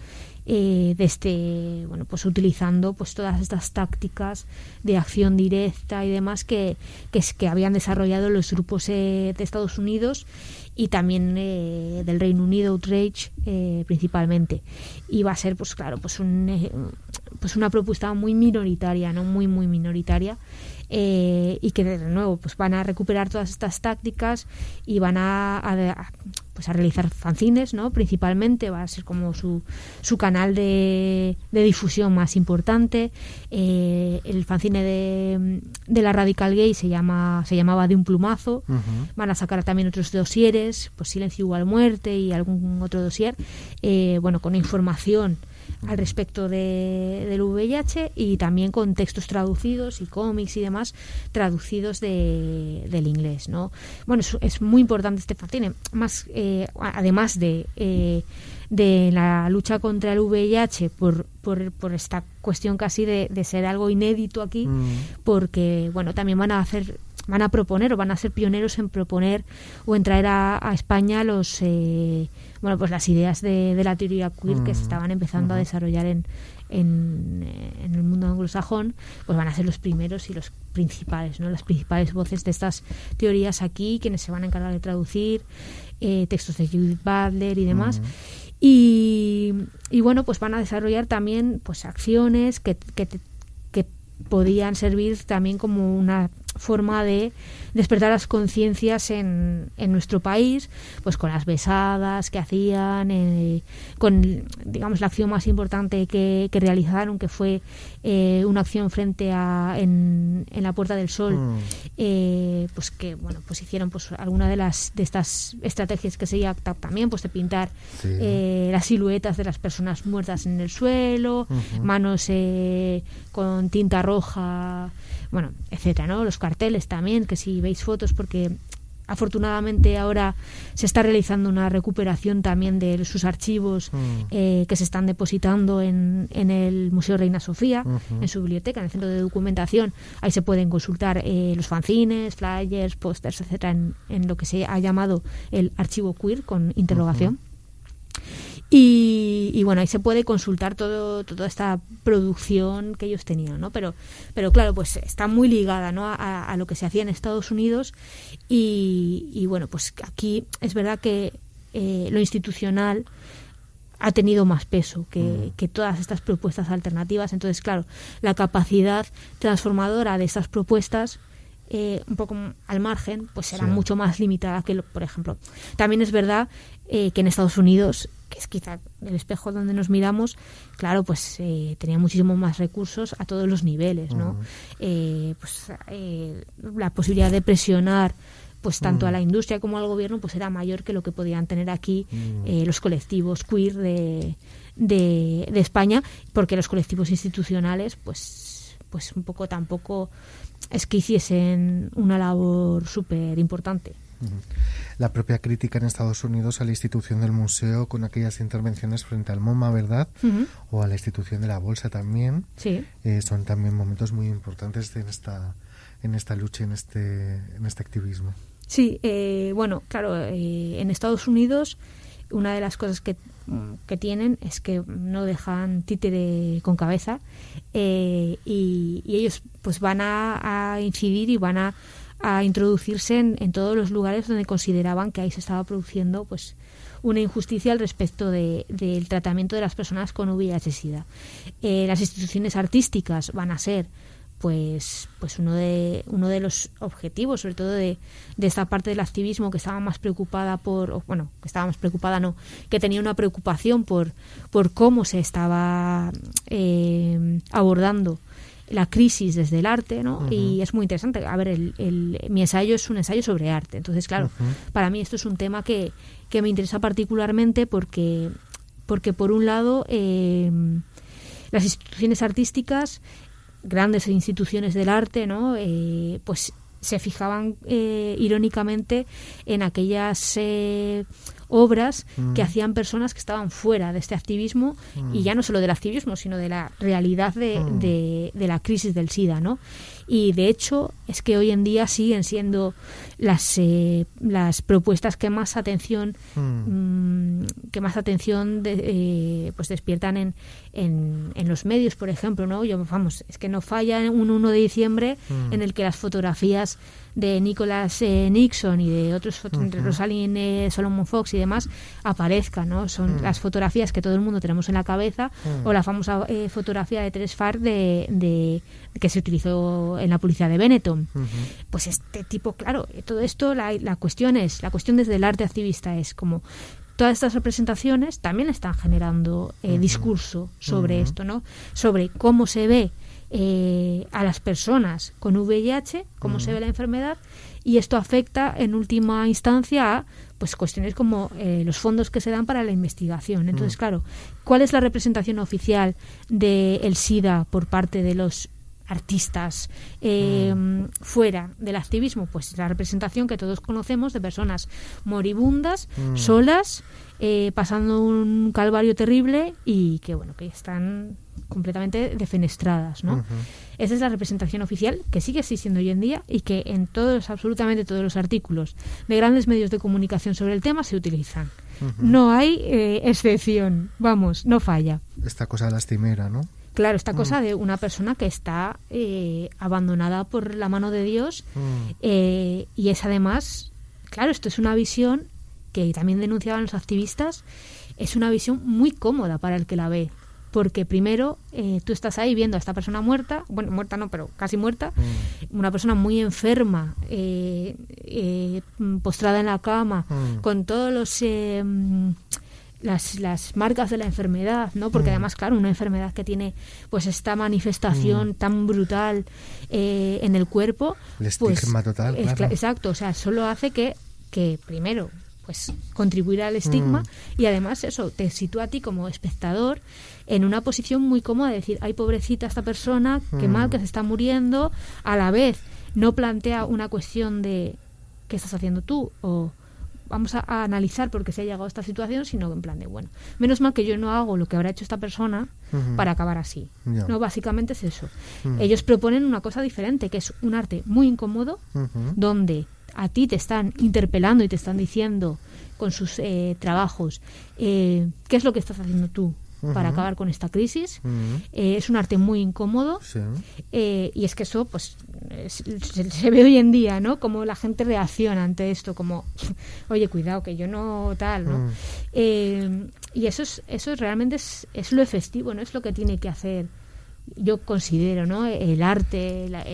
eh, desde bueno pues utilizando pues todas estas tácticas de acción directa y demás que, que, que habían desarrollado los grupos eh, de Estados Unidos y también eh, del Reino Unido Outrage eh, principalmente. Y va a ser pues claro pues un eh, pues una propuesta muy minoritaria no muy muy minoritaria eh, y que de nuevo pues van a recuperar todas estas tácticas y van a, a- a, pues a realizar fanzines no principalmente va a ser como su, su canal de, de difusión más importante. Eh, el fanzine de, de la Radical Gay se llama se llamaba de un plumazo. Van a sacar también otros dosieres pues silencio igual muerte y algún otro dosier eh, bueno con información al respecto de, del VIH y también con textos traducidos y cómics y demás traducidos de, del inglés no bueno es, es muy importante este fanzine más eh, además de eh, de la lucha contra el VIH por, por, por esta cuestión casi de, de ser algo inédito aquí porque bueno también van a hacer van a proponer o van a ser pioneros en proponer o en traer a, a España los eh, bueno pues las ideas de, de la teoría queer que se estaban empezando a desarrollar en, en, en el mundo anglosajón pues van a ser los primeros y los principales no las principales voces de estas teorías aquí quienes se van a encargar de traducir eh, textos de Judith Butler y demás. Y, y bueno pues van a desarrollar también pues acciones que, que, que podían servir también como una forma de despertar las conciencias en, en nuestro país, pues con las besadas que hacían, eh, con digamos la acción más importante que, que realizaron, que fue eh, una acción frente a en, en la Puerta del Sol, eh, pues que bueno pues hicieron pues alguna de las de estas estrategias que ta- también pues de pintar Sí. las siluetas de las personas muertas en el suelo, manos eh, con tinta roja, bueno, etcétera, ¿no? Los carteles también, que si veis fotos, porque afortunadamente ahora se está realizando una recuperación también de sus archivos Mm. eh, que se están depositando en, en el Museo Reina Sofía, en su biblioteca, en el centro de documentación. Ahí se pueden consultar eh, los fanzines, flyers, pósters, etcétera, en, en lo que se ha llamado el archivo queer con interrogación. Y, y bueno, ahí se puede consultar todo, toda esta producción que ellos tenían, ¿no? Pero, pero claro, pues está muy ligada, ¿no? A, a lo que se hacía en Estados Unidos y, y bueno, pues aquí es verdad que eh, lo institucional ha tenido más peso que, que todas estas propuestas alternativas. Entonces, claro, la capacidad transformadora de estas propuestas, eh, un poco al margen, pues será Sí. mucho más limitada que, lo- por ejemplo. También es verdad eh, que en Estados Unidos, que es quizá el espejo donde nos miramos, claro, pues eh, tenía muchísimo más recursos a todos los niveles, ¿no? Eh, pues eh, la posibilidad de presionar pues tanto a la industria como al gobierno pues era mayor que lo que podían tener aquí eh, los colectivos queer de, de, de España porque los colectivos institucionales pues pues un poco tampoco es que hiciesen una labor súper importante La propia crítica en Estados Unidos a la institución del museo con aquellas intervenciones frente al MoMA, ¿verdad? O a la institución de la bolsa también. sí Eh, son también momentos muy importantes en esta en esta lucha, en este en este activismo. Sí, eh, bueno, claro, eh, en Estados Unidos una de las cosas que, mm, que tienen es que no dejan títere con cabeza eh, y, y ellos pues van a, a incidir y van a, a introducirse en, todos los lugares donde consideraban que ahí se estaba produciendo pues una injusticia al respecto de- del tratamiento de las personas con VIH-Sida. Eh, las instituciones artísticas van a ser pues pues uno de uno de los objetivos sobre todo de, de esta parte del activismo que estaba más preocupada por bueno que estaba más preocupada no que tenía una preocupación por por cómo se estaba eh, abordando la crisis desde el arte no y es muy interesante. A ver el, el- mi ensayo es un ensayo sobre arte. Entonces claro para mí esto es un tema que, que me interesa particularmente porque porque por un lado eh, las instituciones artísticas grandes instituciones del arte, ¿no? Eh, pues se fijaban eh, irónicamente en aquellas eh, obras que hacían personas que estaban fuera de este activismo y ya no solo del activismo, sino de la realidad de, de- de la crisis del SIDA, ¿no? Y de hecho es que hoy en día siguen siendo las eh, las propuestas que más atención mm, que más atención de- eh, pues despiertan en, en, en los medios, por ejemplo, ¿no? Yo, vamos, es que no falla un 1 de diciembre en el que las fotografías de Nicholas eh, Nixon y de otros fotos, entre Rosalind eh, Solomon Fox y demás aparezcan, ¿no? Son las fotografías que todo el mundo tenemos en la cabeza o la famosa eh, fotografía de Teres Far de, de- que se utilizó en la publicidad de Benetton. Pues este tipo, claro, eh, todo esto, la, la cuestión es, la cuestión desde el arte activista es como todas estas representaciones también están generando eh, discurso sobre esto, ¿no? Sobre cómo se ve eh, a las personas con VIH, cómo se ve la enfermedad, y esto afecta en última instancia a pues cuestiones como eh, los fondos que se dan para la investigación. Entonces, claro, ¿cuál es la representación oficial del SIDA por parte de los artistas eh, fuera del activismo? Pues la representación que todos conocemos de personas moribundas, solas, eh, pasando un calvario terrible y que bueno que están completamente defenestradas, ¿no? Esa es la representación oficial que sigue existiendo hoy en día y que en todos, absolutamente todos los artículos de grandes medios de comunicación sobre el tema se utilizan. No hay eh, excepción, vamos, no falla. Esta cosa lastimera, ¿no? Claro, esta cosa de una persona que está eh, abandonada por la mano de Dios eh, y es además, claro, esto es una visión que también denunciaban los activistas, es una visión muy cómoda para el que la ve. Porque primero eh, tú estás ahí viendo a esta persona muerta, bueno, muerta no, pero casi muerta, una persona muy enferma, postrada en la cama, Mm. con todos los... mm, las, las marcas de la enfermedad, ¿no? Porque además, claro, una enfermedad que tiene pues esta manifestación tan brutal eh, en el cuerpo, El pues, estigma total, es claro. cla- exacto, o sea, solo hace que, que primero pues contribuir al estigma y además eso te sitúa a ti como espectador en una posición muy cómoda de decir, ay pobrecita esta persona, qué mal que se está muriendo, a la vez no plantea una cuestión de qué estás haciendo tú o vamos a, a analizar por qué se ha llegado a esta situación, sino en plan de, bueno, menos mal que yo no hago lo que habrá hecho esta persona para acabar así. No, básicamente es eso. Ellos proponen una cosa diferente, que es un arte muy incómodo, donde a ti te están interpelando y te están diciendo con sus eh, trabajos eh, qué es lo que estás haciendo tú para acabar con esta crisis. Eh, es un arte muy incómodo Sí. eh, y es que eso pues es- se, se ve hoy en día, ¿no? Como la gente reacciona ante esto, como, oye, cuidado, que yo no tal, ¿no? Mm. Eh, y eso es, eso es realmente es, es lo efectivo, ¿no? Es lo que tiene que hacer, yo considero, ¿no? El arte, la-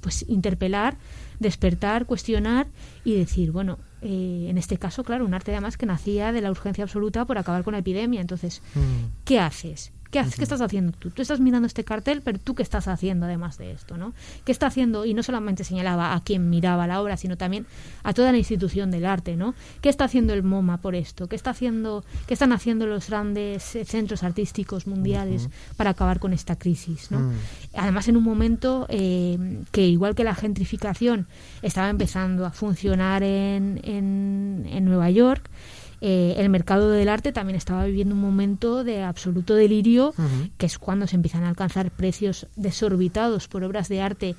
pues interpelar, despertar, cuestionar y decir, bueno, eh, en este caso, claro, un arte además que nacía de la urgencia absoluta por acabar con la epidemia. Entonces, Mm. ¿qué haces? ¿Qué haces? ¿Qué estás haciendo tú? Tú estás mirando este cartel, pero tú qué estás haciendo además de esto, ¿no? ¿Qué está haciendo? Y no solamente señalaba a quien miraba la obra, sino también a toda la institución del arte, ¿no? ¿Qué está haciendo el MoMA por esto? ¿Qué está haciendo? ¿Qué están haciendo los grandes eh, centros artísticos mundiales para acabar con esta crisis, ¿no? Mm. Además, en un momento eh, que igual que la gentrificación estaba empezando a funcionar en, en, en Nueva York, eh, el mercado del arte también estaba viviendo un momento de absoluto delirio, que es cuando se empiezan a alcanzar precios desorbitados por obras de arte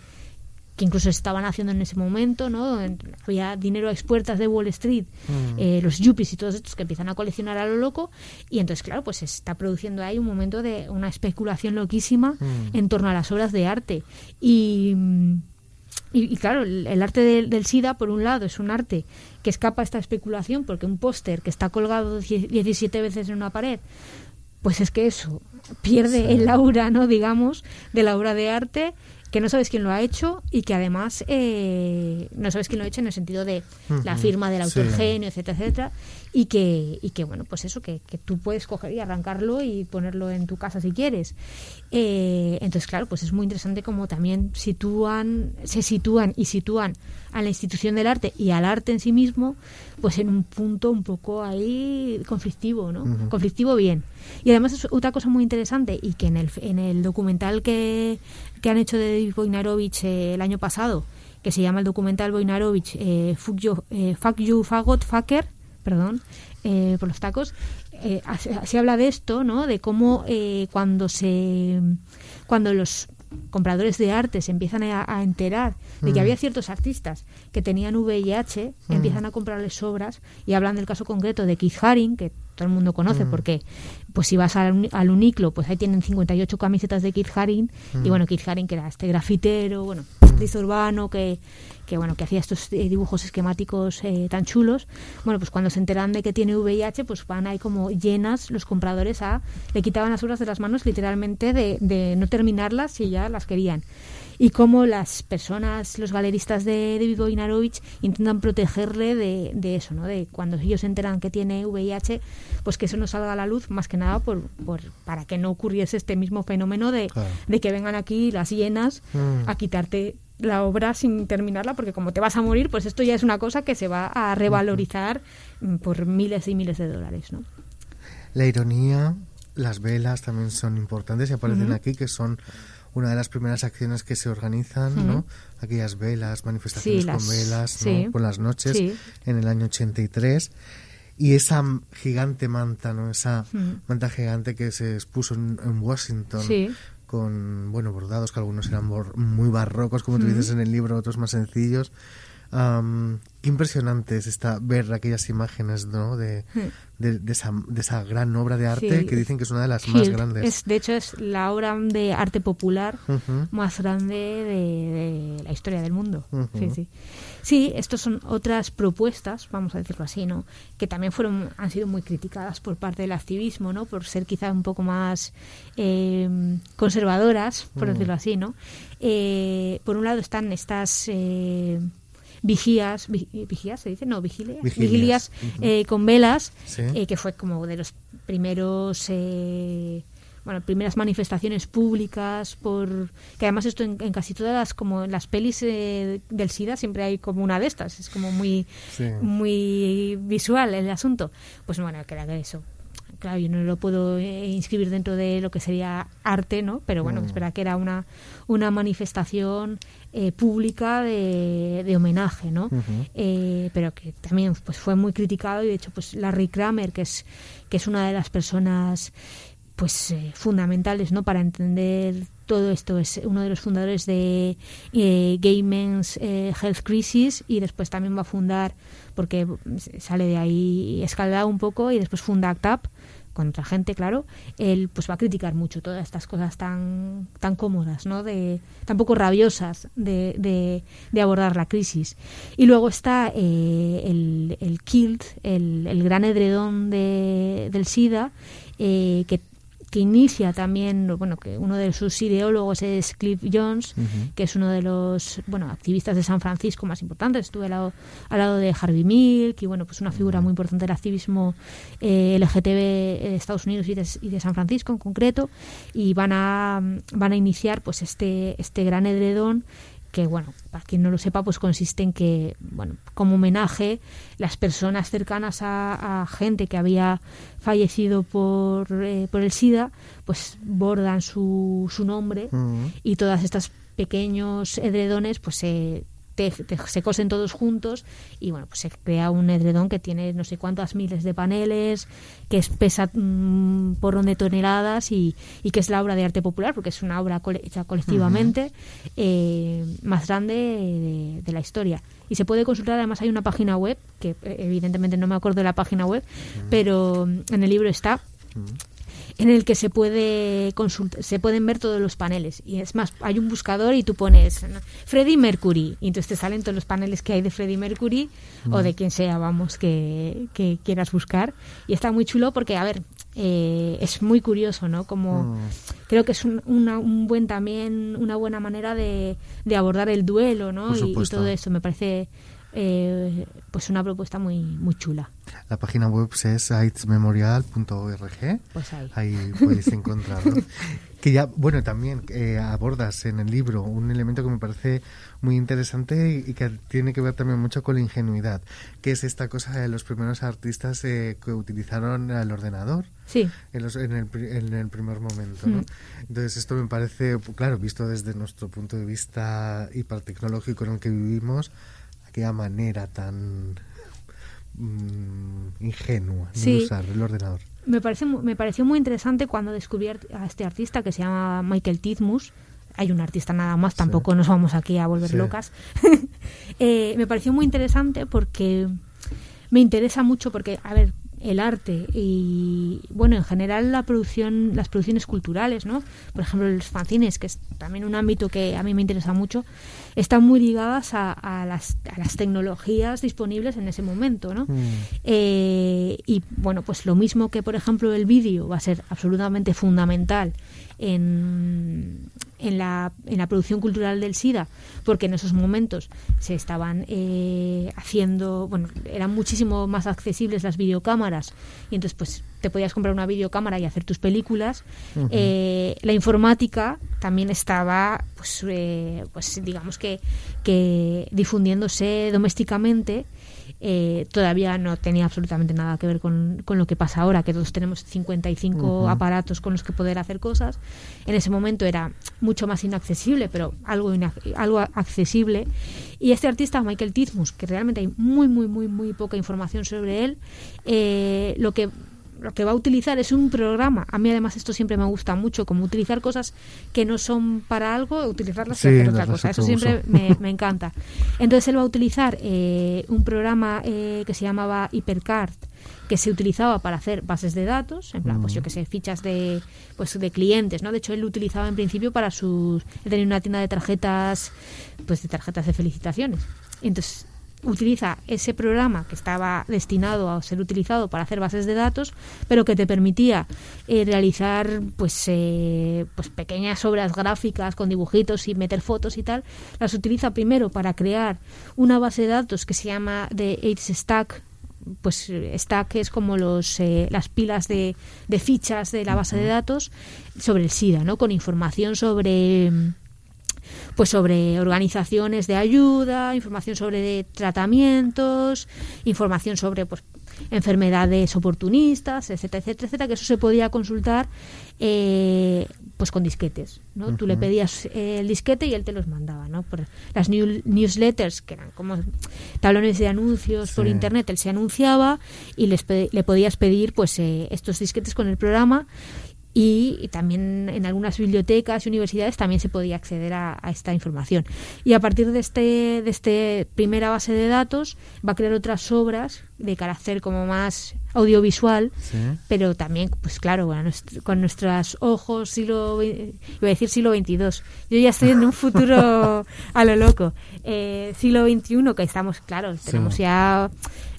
que incluso se estaban haciendo en ese momento, ¿no? Había dinero a expuertas de Wall Street, Mm. eh, los yuppies y todos estos que empiezan a coleccionar a lo loco, y entonces, claro, pues se está produciendo ahí un momento de una especulación loquísima Mm. en torno a las obras de arte. Y, mm, y, y claro, el, el arte del, del SIDA, por un lado, es un arte que escapa a esta especulación, porque un póster que está colgado die- 17 veces en una pared, pues es que eso pierde Sí. el aura, ¿no? Digamos, de la obra de arte, que no sabes quién lo ha hecho y que además eh, no sabes quién lo ha hecho en el sentido de la firma del Sí. autor genio, etcétera, etcétera, y que, y que bueno, pues eso, que, que tú puedes coger y arrancarlo y ponerlo en tu casa si quieres. Eh, entonces, claro, pues es muy interesante como también sitúan, se sitúan y sitúan a la institución del arte y al arte en sí mismo, pues en un punto un poco ahí conflictivo, ¿no? Conflictivo bien. Y además es otra cosa muy interesante y que en el, en el documental que, que han hecho de David Boinarovich eh, el año pasado, que se llama el documental Boinarovich eh, Fuck, you, eh, Fuck You Fagot Fucker, perdón, eh, por los tacos, eh, se habla de esto, ¿no? De cómo eh, cuando se cuando los compradores de arte se empiezan a, a enterar de que Mm. había ciertos artistas que tenían VIH, Mm. empiezan a comprarles obras y hablan del caso concreto de Keith Haring, que todo el mundo conoce Mm. porque pues si vas al, al Uniclo, pues ahí tienen 58 camisetas de Keith Haring Mm. y bueno, Keith Haring que era este grafitero, bueno, artista urbano que que bueno, que hacía estos eh, dibujos esquemáticos eh, tan chulos. Bueno, pues cuando se enteran de que tiene VIH, pues van ahí como llenas los compradores a le quitaban las obras de las manos literalmente de, de no terminarlas si ya las querían. Y cómo las personas, los galeristas de David Boinarovich intentan protegerle de, de eso, ¿no? De cuando ellos se enteran que tiene VIH, pues que eso no salga a la luz, más que nada por, por para que no ocurriese este mismo fenómeno de, Claro. de que vengan aquí las llenas Mm. a quitarte la obra sin terminarla, porque como te vas a morir, pues esto ya es una cosa que se va a revalorizar mm, por miles y miles de dólares, ¿no? La ironía, las velas también son importantes y aparecen aquí, que son una de las primeras acciones que se organizan, ¿no? Aquellas velas, manifestaciones Sí, las- con velas, sí. ¿no? Por las noches, Sí. en el año 83. Y esa gigante manta, ¿no? Esa manta gigante que se expuso en, en Washington. Sí. Con, bueno, bordados que algunos eran muy barrocos, como tú dices en el libro, otros más sencillos. Qué impresionante es esta, ver aquellas imágenes, ¿no? De, Hmm. de, de esa, de esa gran obra de arte Sí. que dicen que es una de las más grandes. Es, de hecho, es la obra de arte popular Ujú. más grande de, la historia del mundo. Ujú. Sí, sí. Sí, estos son otras propuestas, vamos a decirlo así, ¿no? Que también fueron, han sido muy criticadas por parte del activismo, ¿no? Por ser quizá un poco más eh, conservadoras, por Mm. decirlo así, ¿no? Eh, por un lado están estas eh, vigías, vi- vigías se dice, no, vigilias, Vigilias. vigilias eh, con velas, Sí. eh, que fue como de los primeros eh, bueno primeras manifestaciones públicas por que además esto en, en casi todas las como en las pelis eh, del SIDA siempre hay como una de estas es como muy Sí. muy visual el asunto pues bueno que era eso claro, yo no lo puedo eh, inscribir dentro de lo que sería arte, ¿no? Pero bueno, Mm. es verdad que era una, una manifestación eh, pública de, de homenaje, ¿no? Eh, pero que también pues fue muy criticado y de hecho pues Larry Kramer, que es, que es una de las personas pues eh, fundamentales no para entender todo esto es uno de los fundadores de eh, Gay Men's eh, Health Crisis y después también va a fundar porque sale de ahí escalado un poco y después funda ACT UP con otra gente, claro, él pues va a criticar mucho todas estas cosas tan tan cómodas, ¿no? De tan poco rabiosas de, de, de abordar la crisis. Y luego está eh, el, el kilt, el, el gran edredón de, del SIDA, eh, que que inicia también, bueno, que uno de sus ideólogos es Cliff Jones, que es uno de los, bueno, activistas de San Francisco más importantes. Estuve al lado, al lado de Harvey Milk y, bueno, pues una figura muy importante del activismo eh, LGTB de Estados Unidos y de, y de San Francisco en concreto. Y van a, van a iniciar, pues, este, este gran edredón que bueno, para quien no lo sepa, pues consiste en que, bueno, como homenaje, las personas cercanas a, a gente que había fallecido por, eh, por el SIDA, pues bordan su, su nombre Mm. y todas estas pequeños edredones, pues se te- te- se cosen todos juntos y bueno pues se crea un edredón que tiene no sé cuántas miles de paneles que es- pesa mm, por de toneladas y, y que es la obra de arte popular porque es una obra cole- hecha colectivamente eh, más grande de, de la historia. Y se puede consultar además hay una página web que eh, evidentemente no me acuerdo de la página web pero en el libro está en el que se puede consultar, se pueden ver todos los paneles. Y es más, hay un buscador y tú pones ¿no? Freddie Mercury y entonces te salen todos los paneles que hay de Freddie Mercury o de quien sea, vamos, que, que quieras buscar. Y está muy chulo porque, a ver, eh, es muy curioso, ¿no? Como creo que es un, una- un buen también, una buena manera de, de abordar el duelo, ¿no? Y- todo esto me parece eh, pues una propuesta muy, muy chula. La página web es aidesmemorial.org. Pues ahí. Ahí podéis encontrarlo. que ya, bueno, también eh, abordas en el libro un elemento que me parece muy interesante y, que tiene que ver también mucho con la ingenuidad, que es esta cosa de los primeros artistas eh, que utilizaron el ordenador. Sí. En, los- en el, en el primer momento, ¿no? Mm. Entonces esto me parece, claro, visto desde nuestro punto de vista hipertecnológico en el que vivimos, aquella manera tan mm, ingenua de Sí. usar el ordenador. Me, parece, me pareció muy interesante cuando descubrí a este artista que se llama Michael Tizmus. Hay un artista nada más, tampoco nos vamos aquí a volver Sí. locas. Eh, me pareció muy interesante porque me interesa mucho porque, a ver, el arte y, bueno, en general la producción, las producciones culturales, ¿no? Por ejemplo, los fanzines, que es también un ámbito que a mí me interesa mucho, están muy ligadas a, a las, a las tecnologías disponibles en ese momento, ¿no? Eh, y bueno, pues lo mismo que, por ejemplo, el vídeo va a ser absolutamente fundamental en, en, la, en la producción cultural del SIDA, porque en esos momentos se estaban eh, haciendo, bueno, eran muchísimo más accesibles las videocámaras. Y entonces pues te podías comprar una videocámara y hacer tus películas. Eh, la informática también estaba, pues, eh, pues digamos que, que difundiéndose domésticamente eh, todavía no tenía absolutamente nada que ver con, con lo que pasa ahora, que todos tenemos 55 aparatos con los que poder hacer cosas. En ese momento era mucho más inaccesible, pero algo, algo accesible. Y este artista, Michael Tizmus, que realmente hay muy, muy, muy, muy poca información sobre él, eh, lo que lo que va a utilizar es un programa. A mí además esto siempre me gusta mucho, como utilizar cosas que no son para algo, utilizarlas Sí, y hacer otra cosa. Eso siempre me, me encanta. Entonces él va a utilizar eh, un programa eh, que se llamaba Hypercard que se utilizaba para hacer bases de datos, en plan, pues yo que sé, fichas de pues de clientes, ¿no? De hecho, él lo utilizaba en principio para sus... Él tenía una tienda de tarjetas, pues de tarjetas de felicitaciones. Entonces, utiliza ese programa que estaba destinado a ser utilizado para hacer bases de datos, pero que te permitía eh, realizar pues, eh, pues pequeñas obras gráficas con dibujitos y meter fotos y tal. Las utiliza primero para crear una base de datos que se llama de AIDS Stack pues eh, stack es como los eh, las pilas de, de fichas de la base de datos sobre el SIDA, ¿no? Con información sobre mm, pues sobre organizaciones de ayuda, información sobre tratamientos, información sobre pues enfermedades oportunistas, etcétera, etcétera, etcétera, que eso se podía consultar eh, pues con disquetes, ¿no? Tú le pedías eh, el disquete y él te los mandaba, ¿no? Por las new- newsletters, que eran como tablones de anuncios por internet, él se anunciaba y les le podías pedir pues eh, estos disquetes con el programa y, también en algunas bibliotecas y universidades también se podía acceder a, a esta información. Y a partir de este, de este primera base de datos va a crear otras obras de carácter como más audiovisual, Sí. pero también, pues claro, bueno, con nuestros ojos, siglo, iba a decir siglo XXII. Yo ya estoy en un futuro a lo loco. Eh, siglo XXI, que estamos, claro, tenemos ya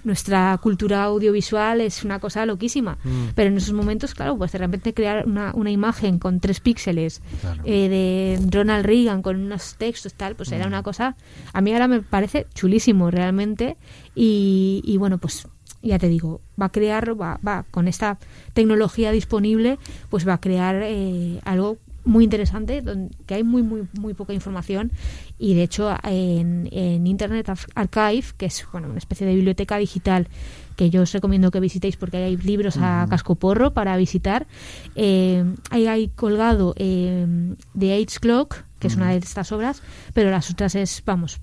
nuestra cultura audiovisual es una cosa loquísima. Mm. Pero en esos momentos, claro, pues de repente crear una, una imagen con tres píxeles Claro. eh, de Ronald Reagan con unos textos tal, pues era una cosa, a mí ahora me parece chulísimo realmente y, y bueno, pues ya te digo, va a crear, va, va con esta tecnología disponible, pues va a crear eh, algo muy interesante, donde, que hay muy, muy, muy poca información. Y de hecho en, en Internet Ar- Archive, que es bueno, una especie de biblioteca digital que yo os recomiendo que visitéis porque hay libros a cascoporro para visitar, eh, ahí hay colgado eh, The Age Clock, que es una de estas obras, pero las otras es, vamos,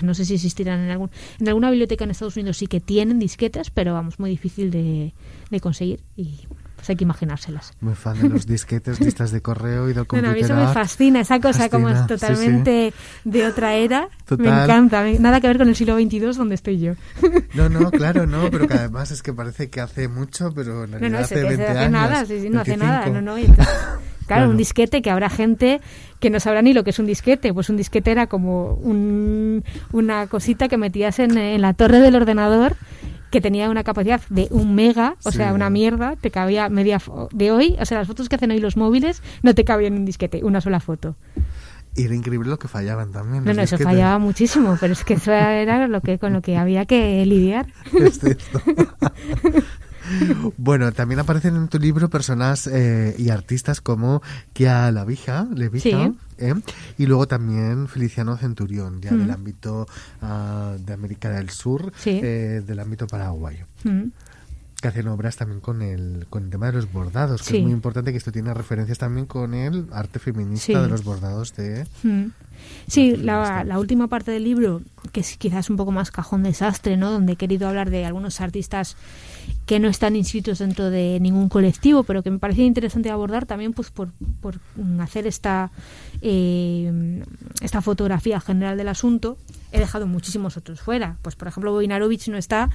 no sé si existirán en algún, en alguna biblioteca en Estados Unidos sí que tienen disquetes, pero vamos, muy difícil de, de conseguir y pues hay que imaginárselas. Muy fan de los disquetes, listas de correo y del Bueno, a mí eso me fascina, esa cosa como es sí, sí. totalmente de otra era. Me Total. encanta, me- nada que ver con el siglo XXII donde estoy yo. No, no, claro, no, pero que además es que parece que hace mucho, pero en realidad no, hace es que 20 hace años. nada, sí, sí, no hace nada, 25. no, no, entonces, claro, Claro. un disquete que habrá gente que no sabrá ni lo que es un disquete, pues un disquete era como un- una cosita que metías en, en la torre del ordenador que tenía una capacidad de un mega, o Sí. sea, una mierda, te cabía media fo- de hoy, o sea, las fotos que hacen hoy los móviles no te cabían en un disquete, una sola foto. Y era increíble lo que fallaban también. No, eso disquetes. fallaba muchísimo, pero es que eso era lo que con lo que había que lidiar. Es cierto. Bueno, también aparecen en tu libro personas eh, y artistas como Kia Lavija, Levija, Sí. ¿eh? y luego también Feliciano Centurión, ya Mm. del ámbito ah, de América del Sur, Sí. eh, del ámbito paraguayo. Mm. Que hacen obras también con el, con el tema de los bordados, que Sí. es muy importante que esto tiene referencias también con el arte feminista Sí. de los bordados de... Mm. Sí, la, la última parte del libro, que es quizás un poco más cajón desastre, ¿no? Donde he querido hablar de algunos artistas que no están inscritos dentro de ningún colectivo, pero que me parecía interesante abordar también pues por, por hacer esta, eh, esta fotografía general del asunto. He dejado muchísimos otros fuera. Pues por ejemplo, Boinarovich no está,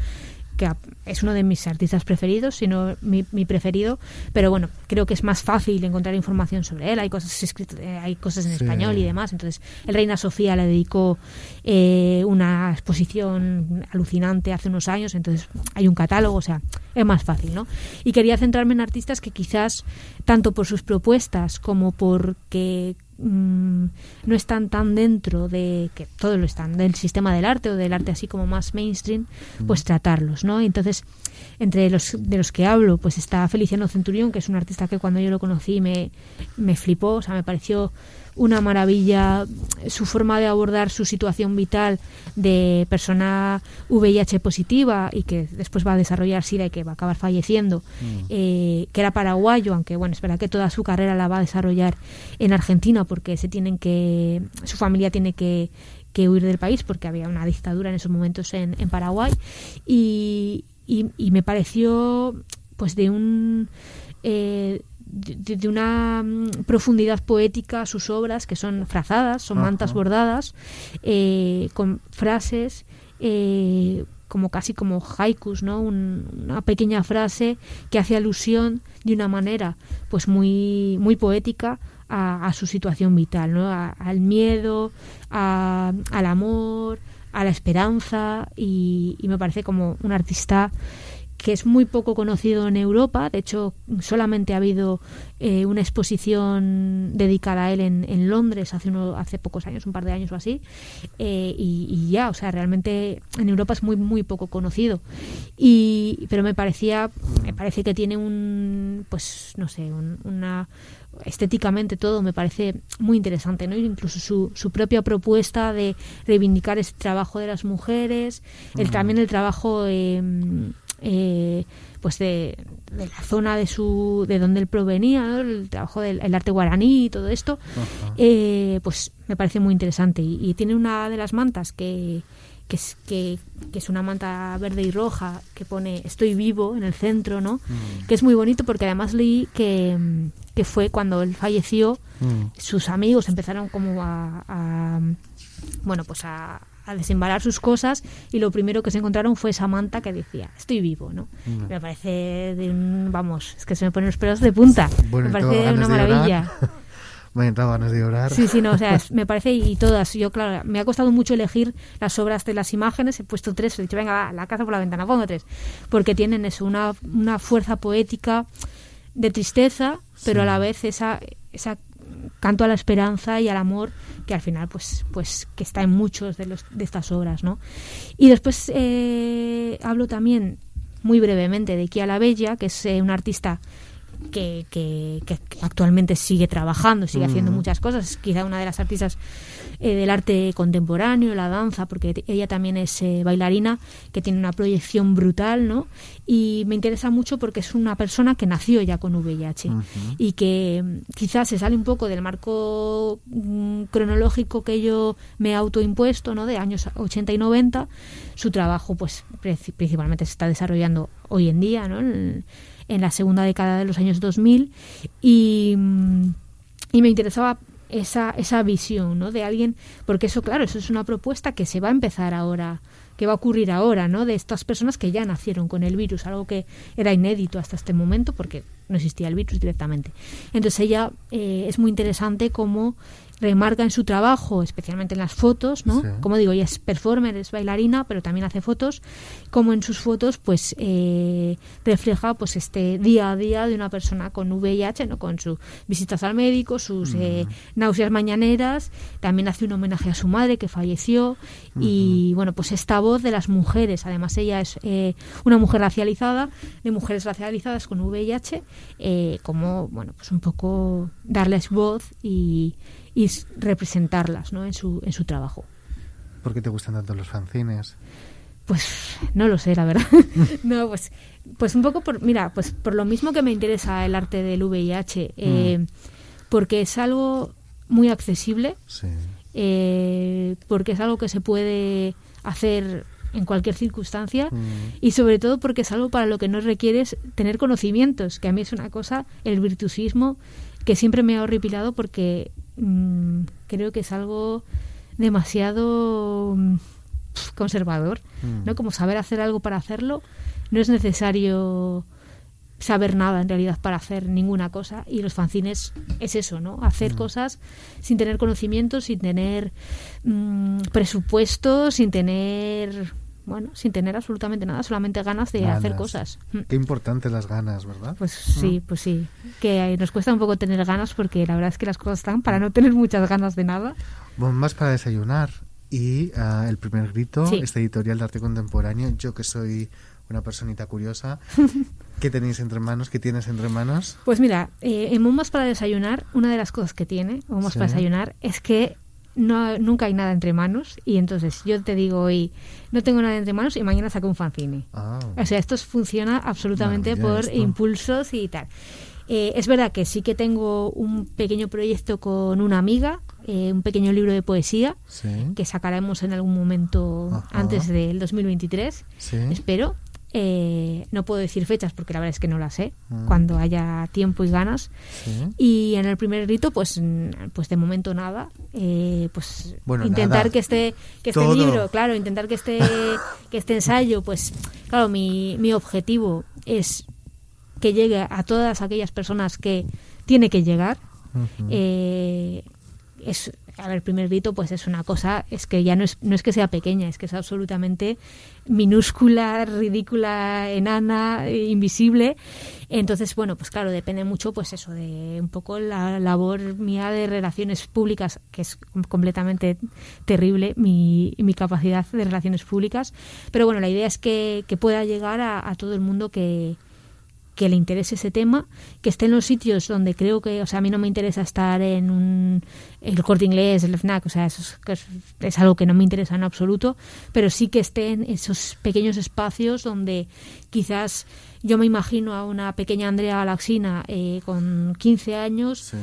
que es uno de mis artistas preferidos, sino mi, mi preferido, pero bueno, creo que es más fácil encontrar información sobre él, hay cosas escritas, eh, hay cosas en Sí. español y demás, entonces el Reina Sofía le dedicó eh, una exposición alucinante hace unos años, entonces hay un catálogo, o sea, es más fácil, ¿no? Y quería centrarme en artistas que quizás, tanto por sus propuestas como porque mm, no están tan dentro de que todo lo están del sistema del arte o del arte así como más mainstream pues tratarlos no entonces entre los de los que hablo pues está Feliciano Centurión que es un artista que cuando yo lo conocí me, me flipó o sea me pareció una maravilla su forma de abordar su situación vital de persona VIH positiva y que después va a desarrollar SIDA y que va a acabar falleciendo, eh, que era paraguayo, aunque bueno, es verdad que toda su carrera la va a desarrollar en Argentina porque se tienen que, su familia tiene que, que huir del país porque había una dictadura en esos momentos en, en Paraguay. Y, y, y me pareció pues de un eh, de, de una mm, profundidad poética sus obras que son frazadas, son mantas bordadas eh, con frases eh, como casi como haikus, ¿no? Un- una pequeña frase que hace alusión de una manera pues muy muy poética a, a su situación vital, ¿no? A- al miedo, a- al amor, a la esperanza y, y me parece como un artista que es muy poco conocido en Europa. De hecho, solamente ha habido eh, una exposición dedicada a él en, en Londres hace, uno, hace pocos años, un par de años o así. Eh, y, y ya, o sea, realmente en Europa es muy, muy poco conocido. Y, pero me parecía, me parece que tiene un, pues, no sé, un- una estéticamente todo me parece muy interesante, ¿no? Incluso su, su propia propuesta de reivindicar ese trabajo de las mujeres, el, también el trabajo eh, eh, pues de, de la zona de su de donde él provenía, ¿no? el trabajo del el arte guaraní y todo esto, eh, pues me parece muy interesante. Y, y tiene una de las mantas que, que, es, que, que es una manta verde y roja que pone Estoy vivo en el centro, ¿no? Que es muy bonito porque además leí que, mm, que fue cuando él falleció, Mm. sus amigos empezaron como a, a, bueno, pues a, a desembalar sus cosas y lo primero que se encontraron fue esa manta que decía Estoy vivo, ¿no? Mm. Me parece de un, vamos, es que se me ponen los pelos de punta. Bueno, me parece una maravilla. Me entraba ganas de llorar. Sí, sí, no, o sea, me parece y todas. Yo, claro, me ha costado mucho elegir las obras de las imágenes. He puesto tres, he dicho, venga, va, la casa por la ventana, pongo tres. Porque tienen eso, una, una fuerza poética de tristeza, pero a la vez esa, esa canto a la esperanza y al amor que al final, pues, pues que está en muchos de, los, de estas obras, ¿no? Y después eh, hablo también muy brevemente de Kia la Bella, que es eh, un artista que, que- que actualmente sigue trabajando, sigue haciendo muchas cosas. Es quizá una de las artistas eh, del arte contemporáneo, la danza, porque ella también es eh, bailarina, que tiene una proyección brutal, ¿no? Y me interesa mucho porque es una persona que nació ya con VIH y que mm, quizás se sale un poco del marco mm, cronológico que yo me he autoimpuesto, ¿no? De años 80 y 90. Su trabajo, pues, principalmente se está desarrollando hoy en día, ¿no? En, en la segunda década de los años 2000 y, mm, y me interesaba esa, esa visión ¿no? de alguien, porque eso, claro, eso es una propuesta que se va a empezar ahora, que va a ocurrir ahora, ¿no? de estas personas que ya nacieron con el virus, algo que era inédito hasta este momento porque no existía el virus directamente. Entonces ella eh, es muy interesante cómo remarca en su trabajo, especialmente en las fotos, ¿no? Sí. Como digo, ella es performer, es bailarina, pero también hace fotos, como en sus fotos, pues eh, refleja pues este día a día de una persona con VIH, ¿no? Con sus visitas al médico, sus eh, náuseas mañaneras, también hace un homenaje a su madre que falleció y bueno, pues esta voz de las mujeres, además ella es eh, una mujer racializada, de mujeres racializadas con VIH, eh, como bueno, pues un poco darles voz y, y representarlas, ¿no? En su en su trabajo. ¿Por qué te gustan tanto los fanzines? Pues no lo sé, la verdad. no, pues, pues un poco por, mira, pues por lo mismo que me interesa el arte del VIH, eh, porque es algo muy accesible, Sí. eh, porque es algo que se puede hacer en cualquier circunstancia Mm. y sobre todo porque es algo para lo que no requieres tener conocimientos, que a mí es una cosa, el virtuosismo, que siempre me ha horripilado porque mm, creo que es algo demasiado mm, conservador, Mm. ¿no? Como saber hacer algo para hacerlo, no es necesario saber nada en realidad para hacer ninguna cosa y los fanzines es eso, ¿no? Hacer cosas sin tener conocimientos, sin tener mm, presupuesto, sin tener bueno, sin tener absolutamente nada, solamente ganas de hacer cosas. Mm. Qué importantes las ganas, ¿verdad? Pues sí, pues sí. Que nos cuesta un poco tener ganas porque la verdad es que las cosas están para no tener muchas ganas de nada. Bombas para desayunar. Y ah, el primer grito, Sí. esta editorial de arte contemporáneo, yo que soy una personita curiosa, ¿qué tenéis entre manos? ¿Qué tienes entre manos? Pues mira, eh, en Bombas para desayunar, una de las cosas que tiene Bombas Sí. para desayunar es que no, nunca hay nada entre manos y entonces yo te digo hoy no tengo nada entre manos y mañana saco un fanzine. Ah, O sea, esto funciona absolutamente por esto. impulsos y tal. Eh, es verdad que sí que tengo un pequeño proyecto con una amiga, eh, un pequeño libro de poesía sí. que sacaremos en algún momento Ajá. antes del 2023, Sí. espero. Eh, no puedo decir fechas porque la verdad es que no las sé, Ah. cuando haya tiempo y ganas. sí. Y en el primer grito, pues, mm, pues de momento nada. Eh, pues Bueno, intentar nada. que este, que este Todo. libro, claro, intentar que este, que este ensayo, pues, claro, mi, mi objetivo es que llegue a todas aquellas personas que tiene que llegar. Eh, es, a ver, el primer grito, pues es una cosa, es que ya no es, no es que sea pequeña, es que es absolutamente minúscula, ridícula, enana, eh, invisible. Entonces, bueno, pues claro, depende mucho, pues eso, de un poco la labor mía de relaciones públicas, que es completamente terrible mi, mi capacidad de relaciones públicas. Pero bueno, la idea es que, que pueda llegar a, a todo el mundo que, que le interese ese tema, que esté en los sitios donde creo que, o sea, a mí no me interesa estar en un, el corte inglés, el FNAC, o sea, eso es, es- algo que no me interesa en absoluto, pero sí que esté en esos pequeños espacios donde quizás yo me imagino a una pequeña Andrea Galaxina eh, con 15 años.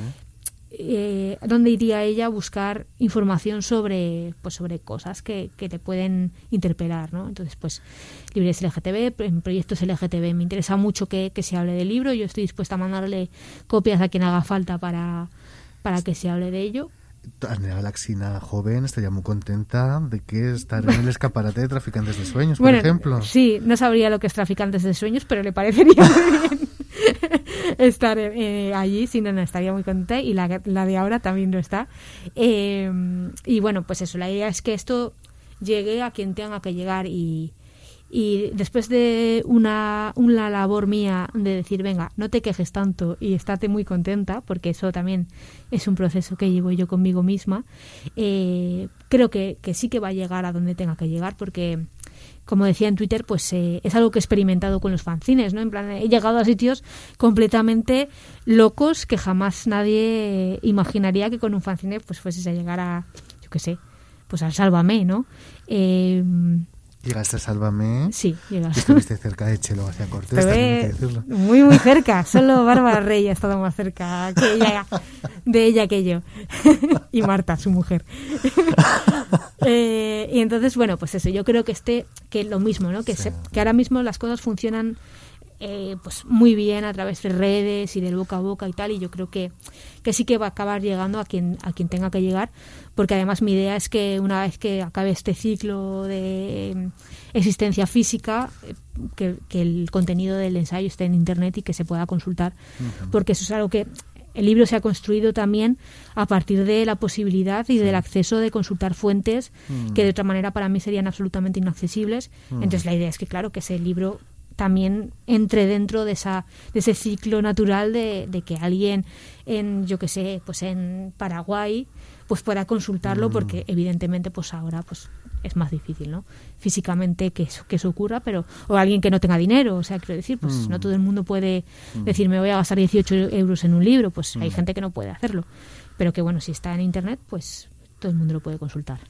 Eh, dónde iría ella a buscar información sobre pues sobre cosas que, que te pueden interpelar ¿no? entonces pues libres LGTB en proyectos LGTB me interesa mucho que, que se hable del libro yo estoy dispuesta a mandarle copias a quien haga falta para para que se hable de ello Andrea Galaxina joven estaría muy contenta de que estar en el escaparate de Traficantes de Sueños, por bueno ejemplo. sí no sabría lo que es traficantes de sueños pero le parecería muy bien estar eh, allí si no, no estaría muy contenta y la, de ahora también lo está. Eh, y bueno pues eso la idea es que esto llegue a quien tenga que llegar y y después de una, una labor mía de decir, venga, no te quejes tanto y estate muy contenta, porque eso también es un proceso que llevo yo conmigo misma, eh, creo que, que sí que va a llegar a donde tenga que llegar, porque como decía en Twitter, pues eh, es algo que he experimentado con los fanzines, ¿no? En plan, he llegado a sitios completamente locos que jamás nadie imaginaría que con un fanzine pues fueses a llegar a, yo qué sé, pues al Sálvame, ¿no? Eh, Llegaste a Sálvame. sí, llegas. Estuviste cerca de Chelo García Cortés, también hay que Estuve decirlo. muy muy cerca, solo Bárbara Rey ha estado más cerca que ella, de ella que yo y Marta, su mujer. Eh, y entonces bueno, pues eso, yo creo que este que lo mismo, ¿no? Que Sí. se- que ahora mismo las cosas funcionan eh, pues muy bien a través de redes y del boca a boca y tal y yo creo que, que sí que va a acabar llegando a quien a quien tenga que llegar porque además mi idea es que una vez que acabe este ciclo de eh, existencia física eh, que, que el contenido del ensayo esté en internet y que se pueda consultar porque eso es algo que el libro se ha construido también a partir de la posibilidad y del acceso de consultar fuentes que de otra manera para mí serían absolutamente inaccesibles. Entonces la idea es que claro que ese libro también entre dentro de esa de ese ciclo natural de, de que alguien en yo que sé pues en Paraguay pues pueda consultarlo porque evidentemente pues ahora pues es más difícil no físicamente que eso, que eso ocurra pero o alguien que no tenga dinero o sea quiero decir pues no todo el mundo puede decir me voy a gastar 18 euros en un libro pues hay gente que no puede hacerlo. Pero que bueno si está en internet pues todo el mundo lo puede consultar.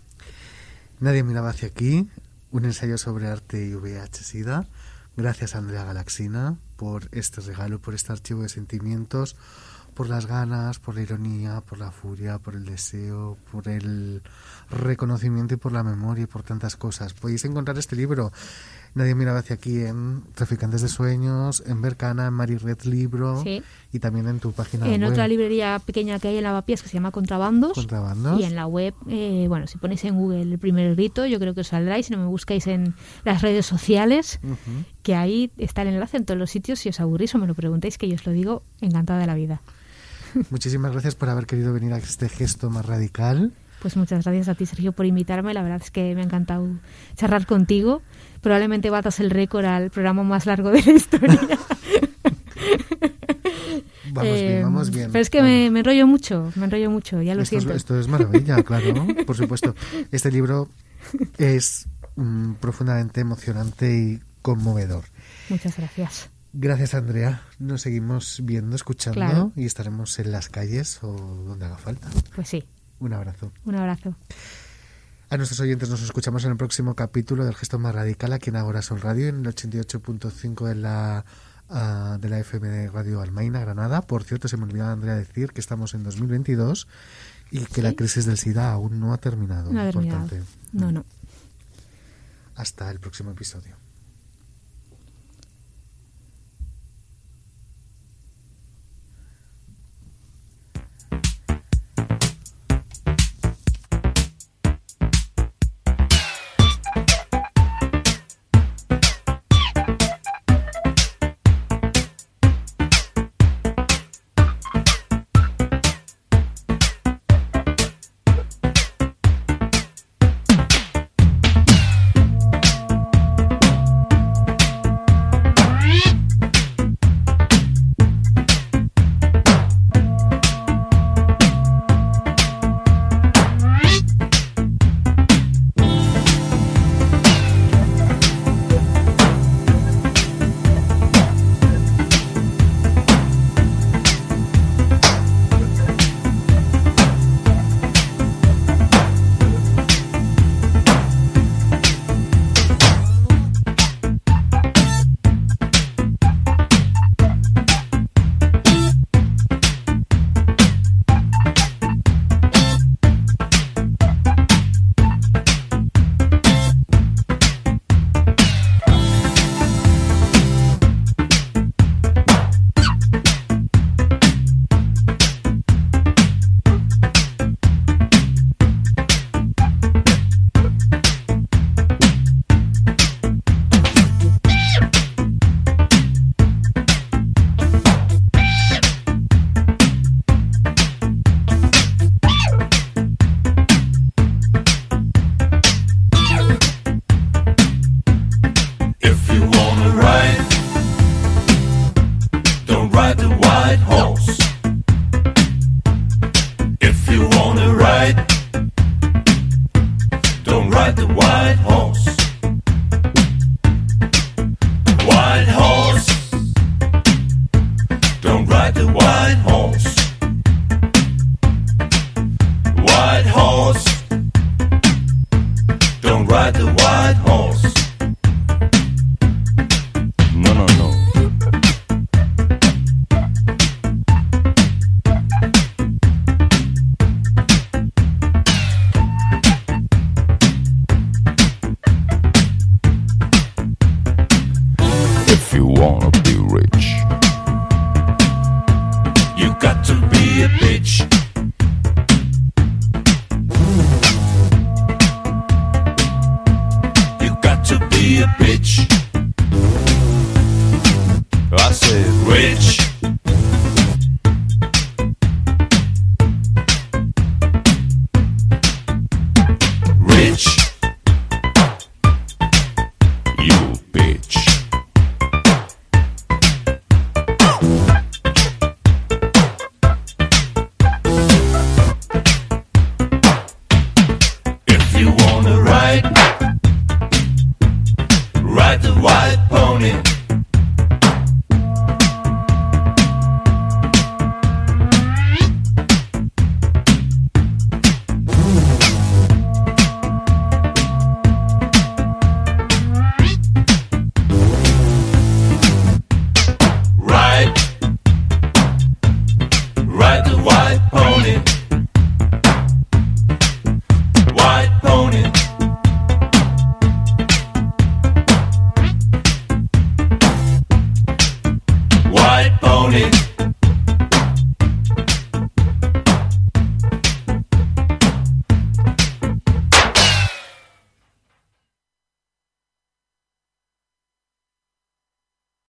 Nadie miraba hacia aquí. Un ensayo sobre arte y VIH-Sida. Gracias, Andrea Galaxina, por este regalo, por este archivo de sentimientos, por las ganas, por la ironía, por la furia, por el deseo, por el reconocimiento y por la memoria y por tantas cosas. Podéis encontrar este libro, Nadie miraba hacia aquí, en Traficantes de Sueños, en Bercana, en Mari Red Libro Sí. y también en tu página en web. otra librería pequeña que hay en Lavapiés que se llama Contrabandos. Contrabandos. Y en la web, eh, bueno, si ponéis en Google el primer grito, yo creo que os saldrá. Y si no me buscáis en las redes sociales. Que ahí está el enlace en todos los sitios. Si os aburrís o me lo preguntáis, que yo os lo digo, encantada de la vida. Muchísimas gracias por haber querido venir a este gesto más radical. Pues muchas gracias a ti, Sergio, por invitarme. La verdad es que me ha encantado charlar contigo. Probablemente batas el récord al programa más largo de la historia. Vamos Eh, bien, vamos bien. Pero es que me, me enrollo mucho, me enrollo mucho, ya lo esto, es, siento. esto es maravilla, claro, por supuesto. Este libro es mm, profundamente emocionante y conmovedor. Muchas gracias. Gracias, Andrea. Nos seguimos viendo, escuchando Claro. y estaremos en las calles o donde haga falta. Pues sí, Un abrazo. un abrazo. A nuestros oyentes nos escuchamos en el próximo capítulo del Gesto Más Radical aquí en Agora Sol Radio en el 88.5 de la ah, de la FM de Radio Almaina, Granada. Por cierto, se me olvidaba Andrea decir que estamos en 2022 y que la crisis del SIDA aún no ha terminado. No ha terminado. No, no. Hasta el próximo episodio.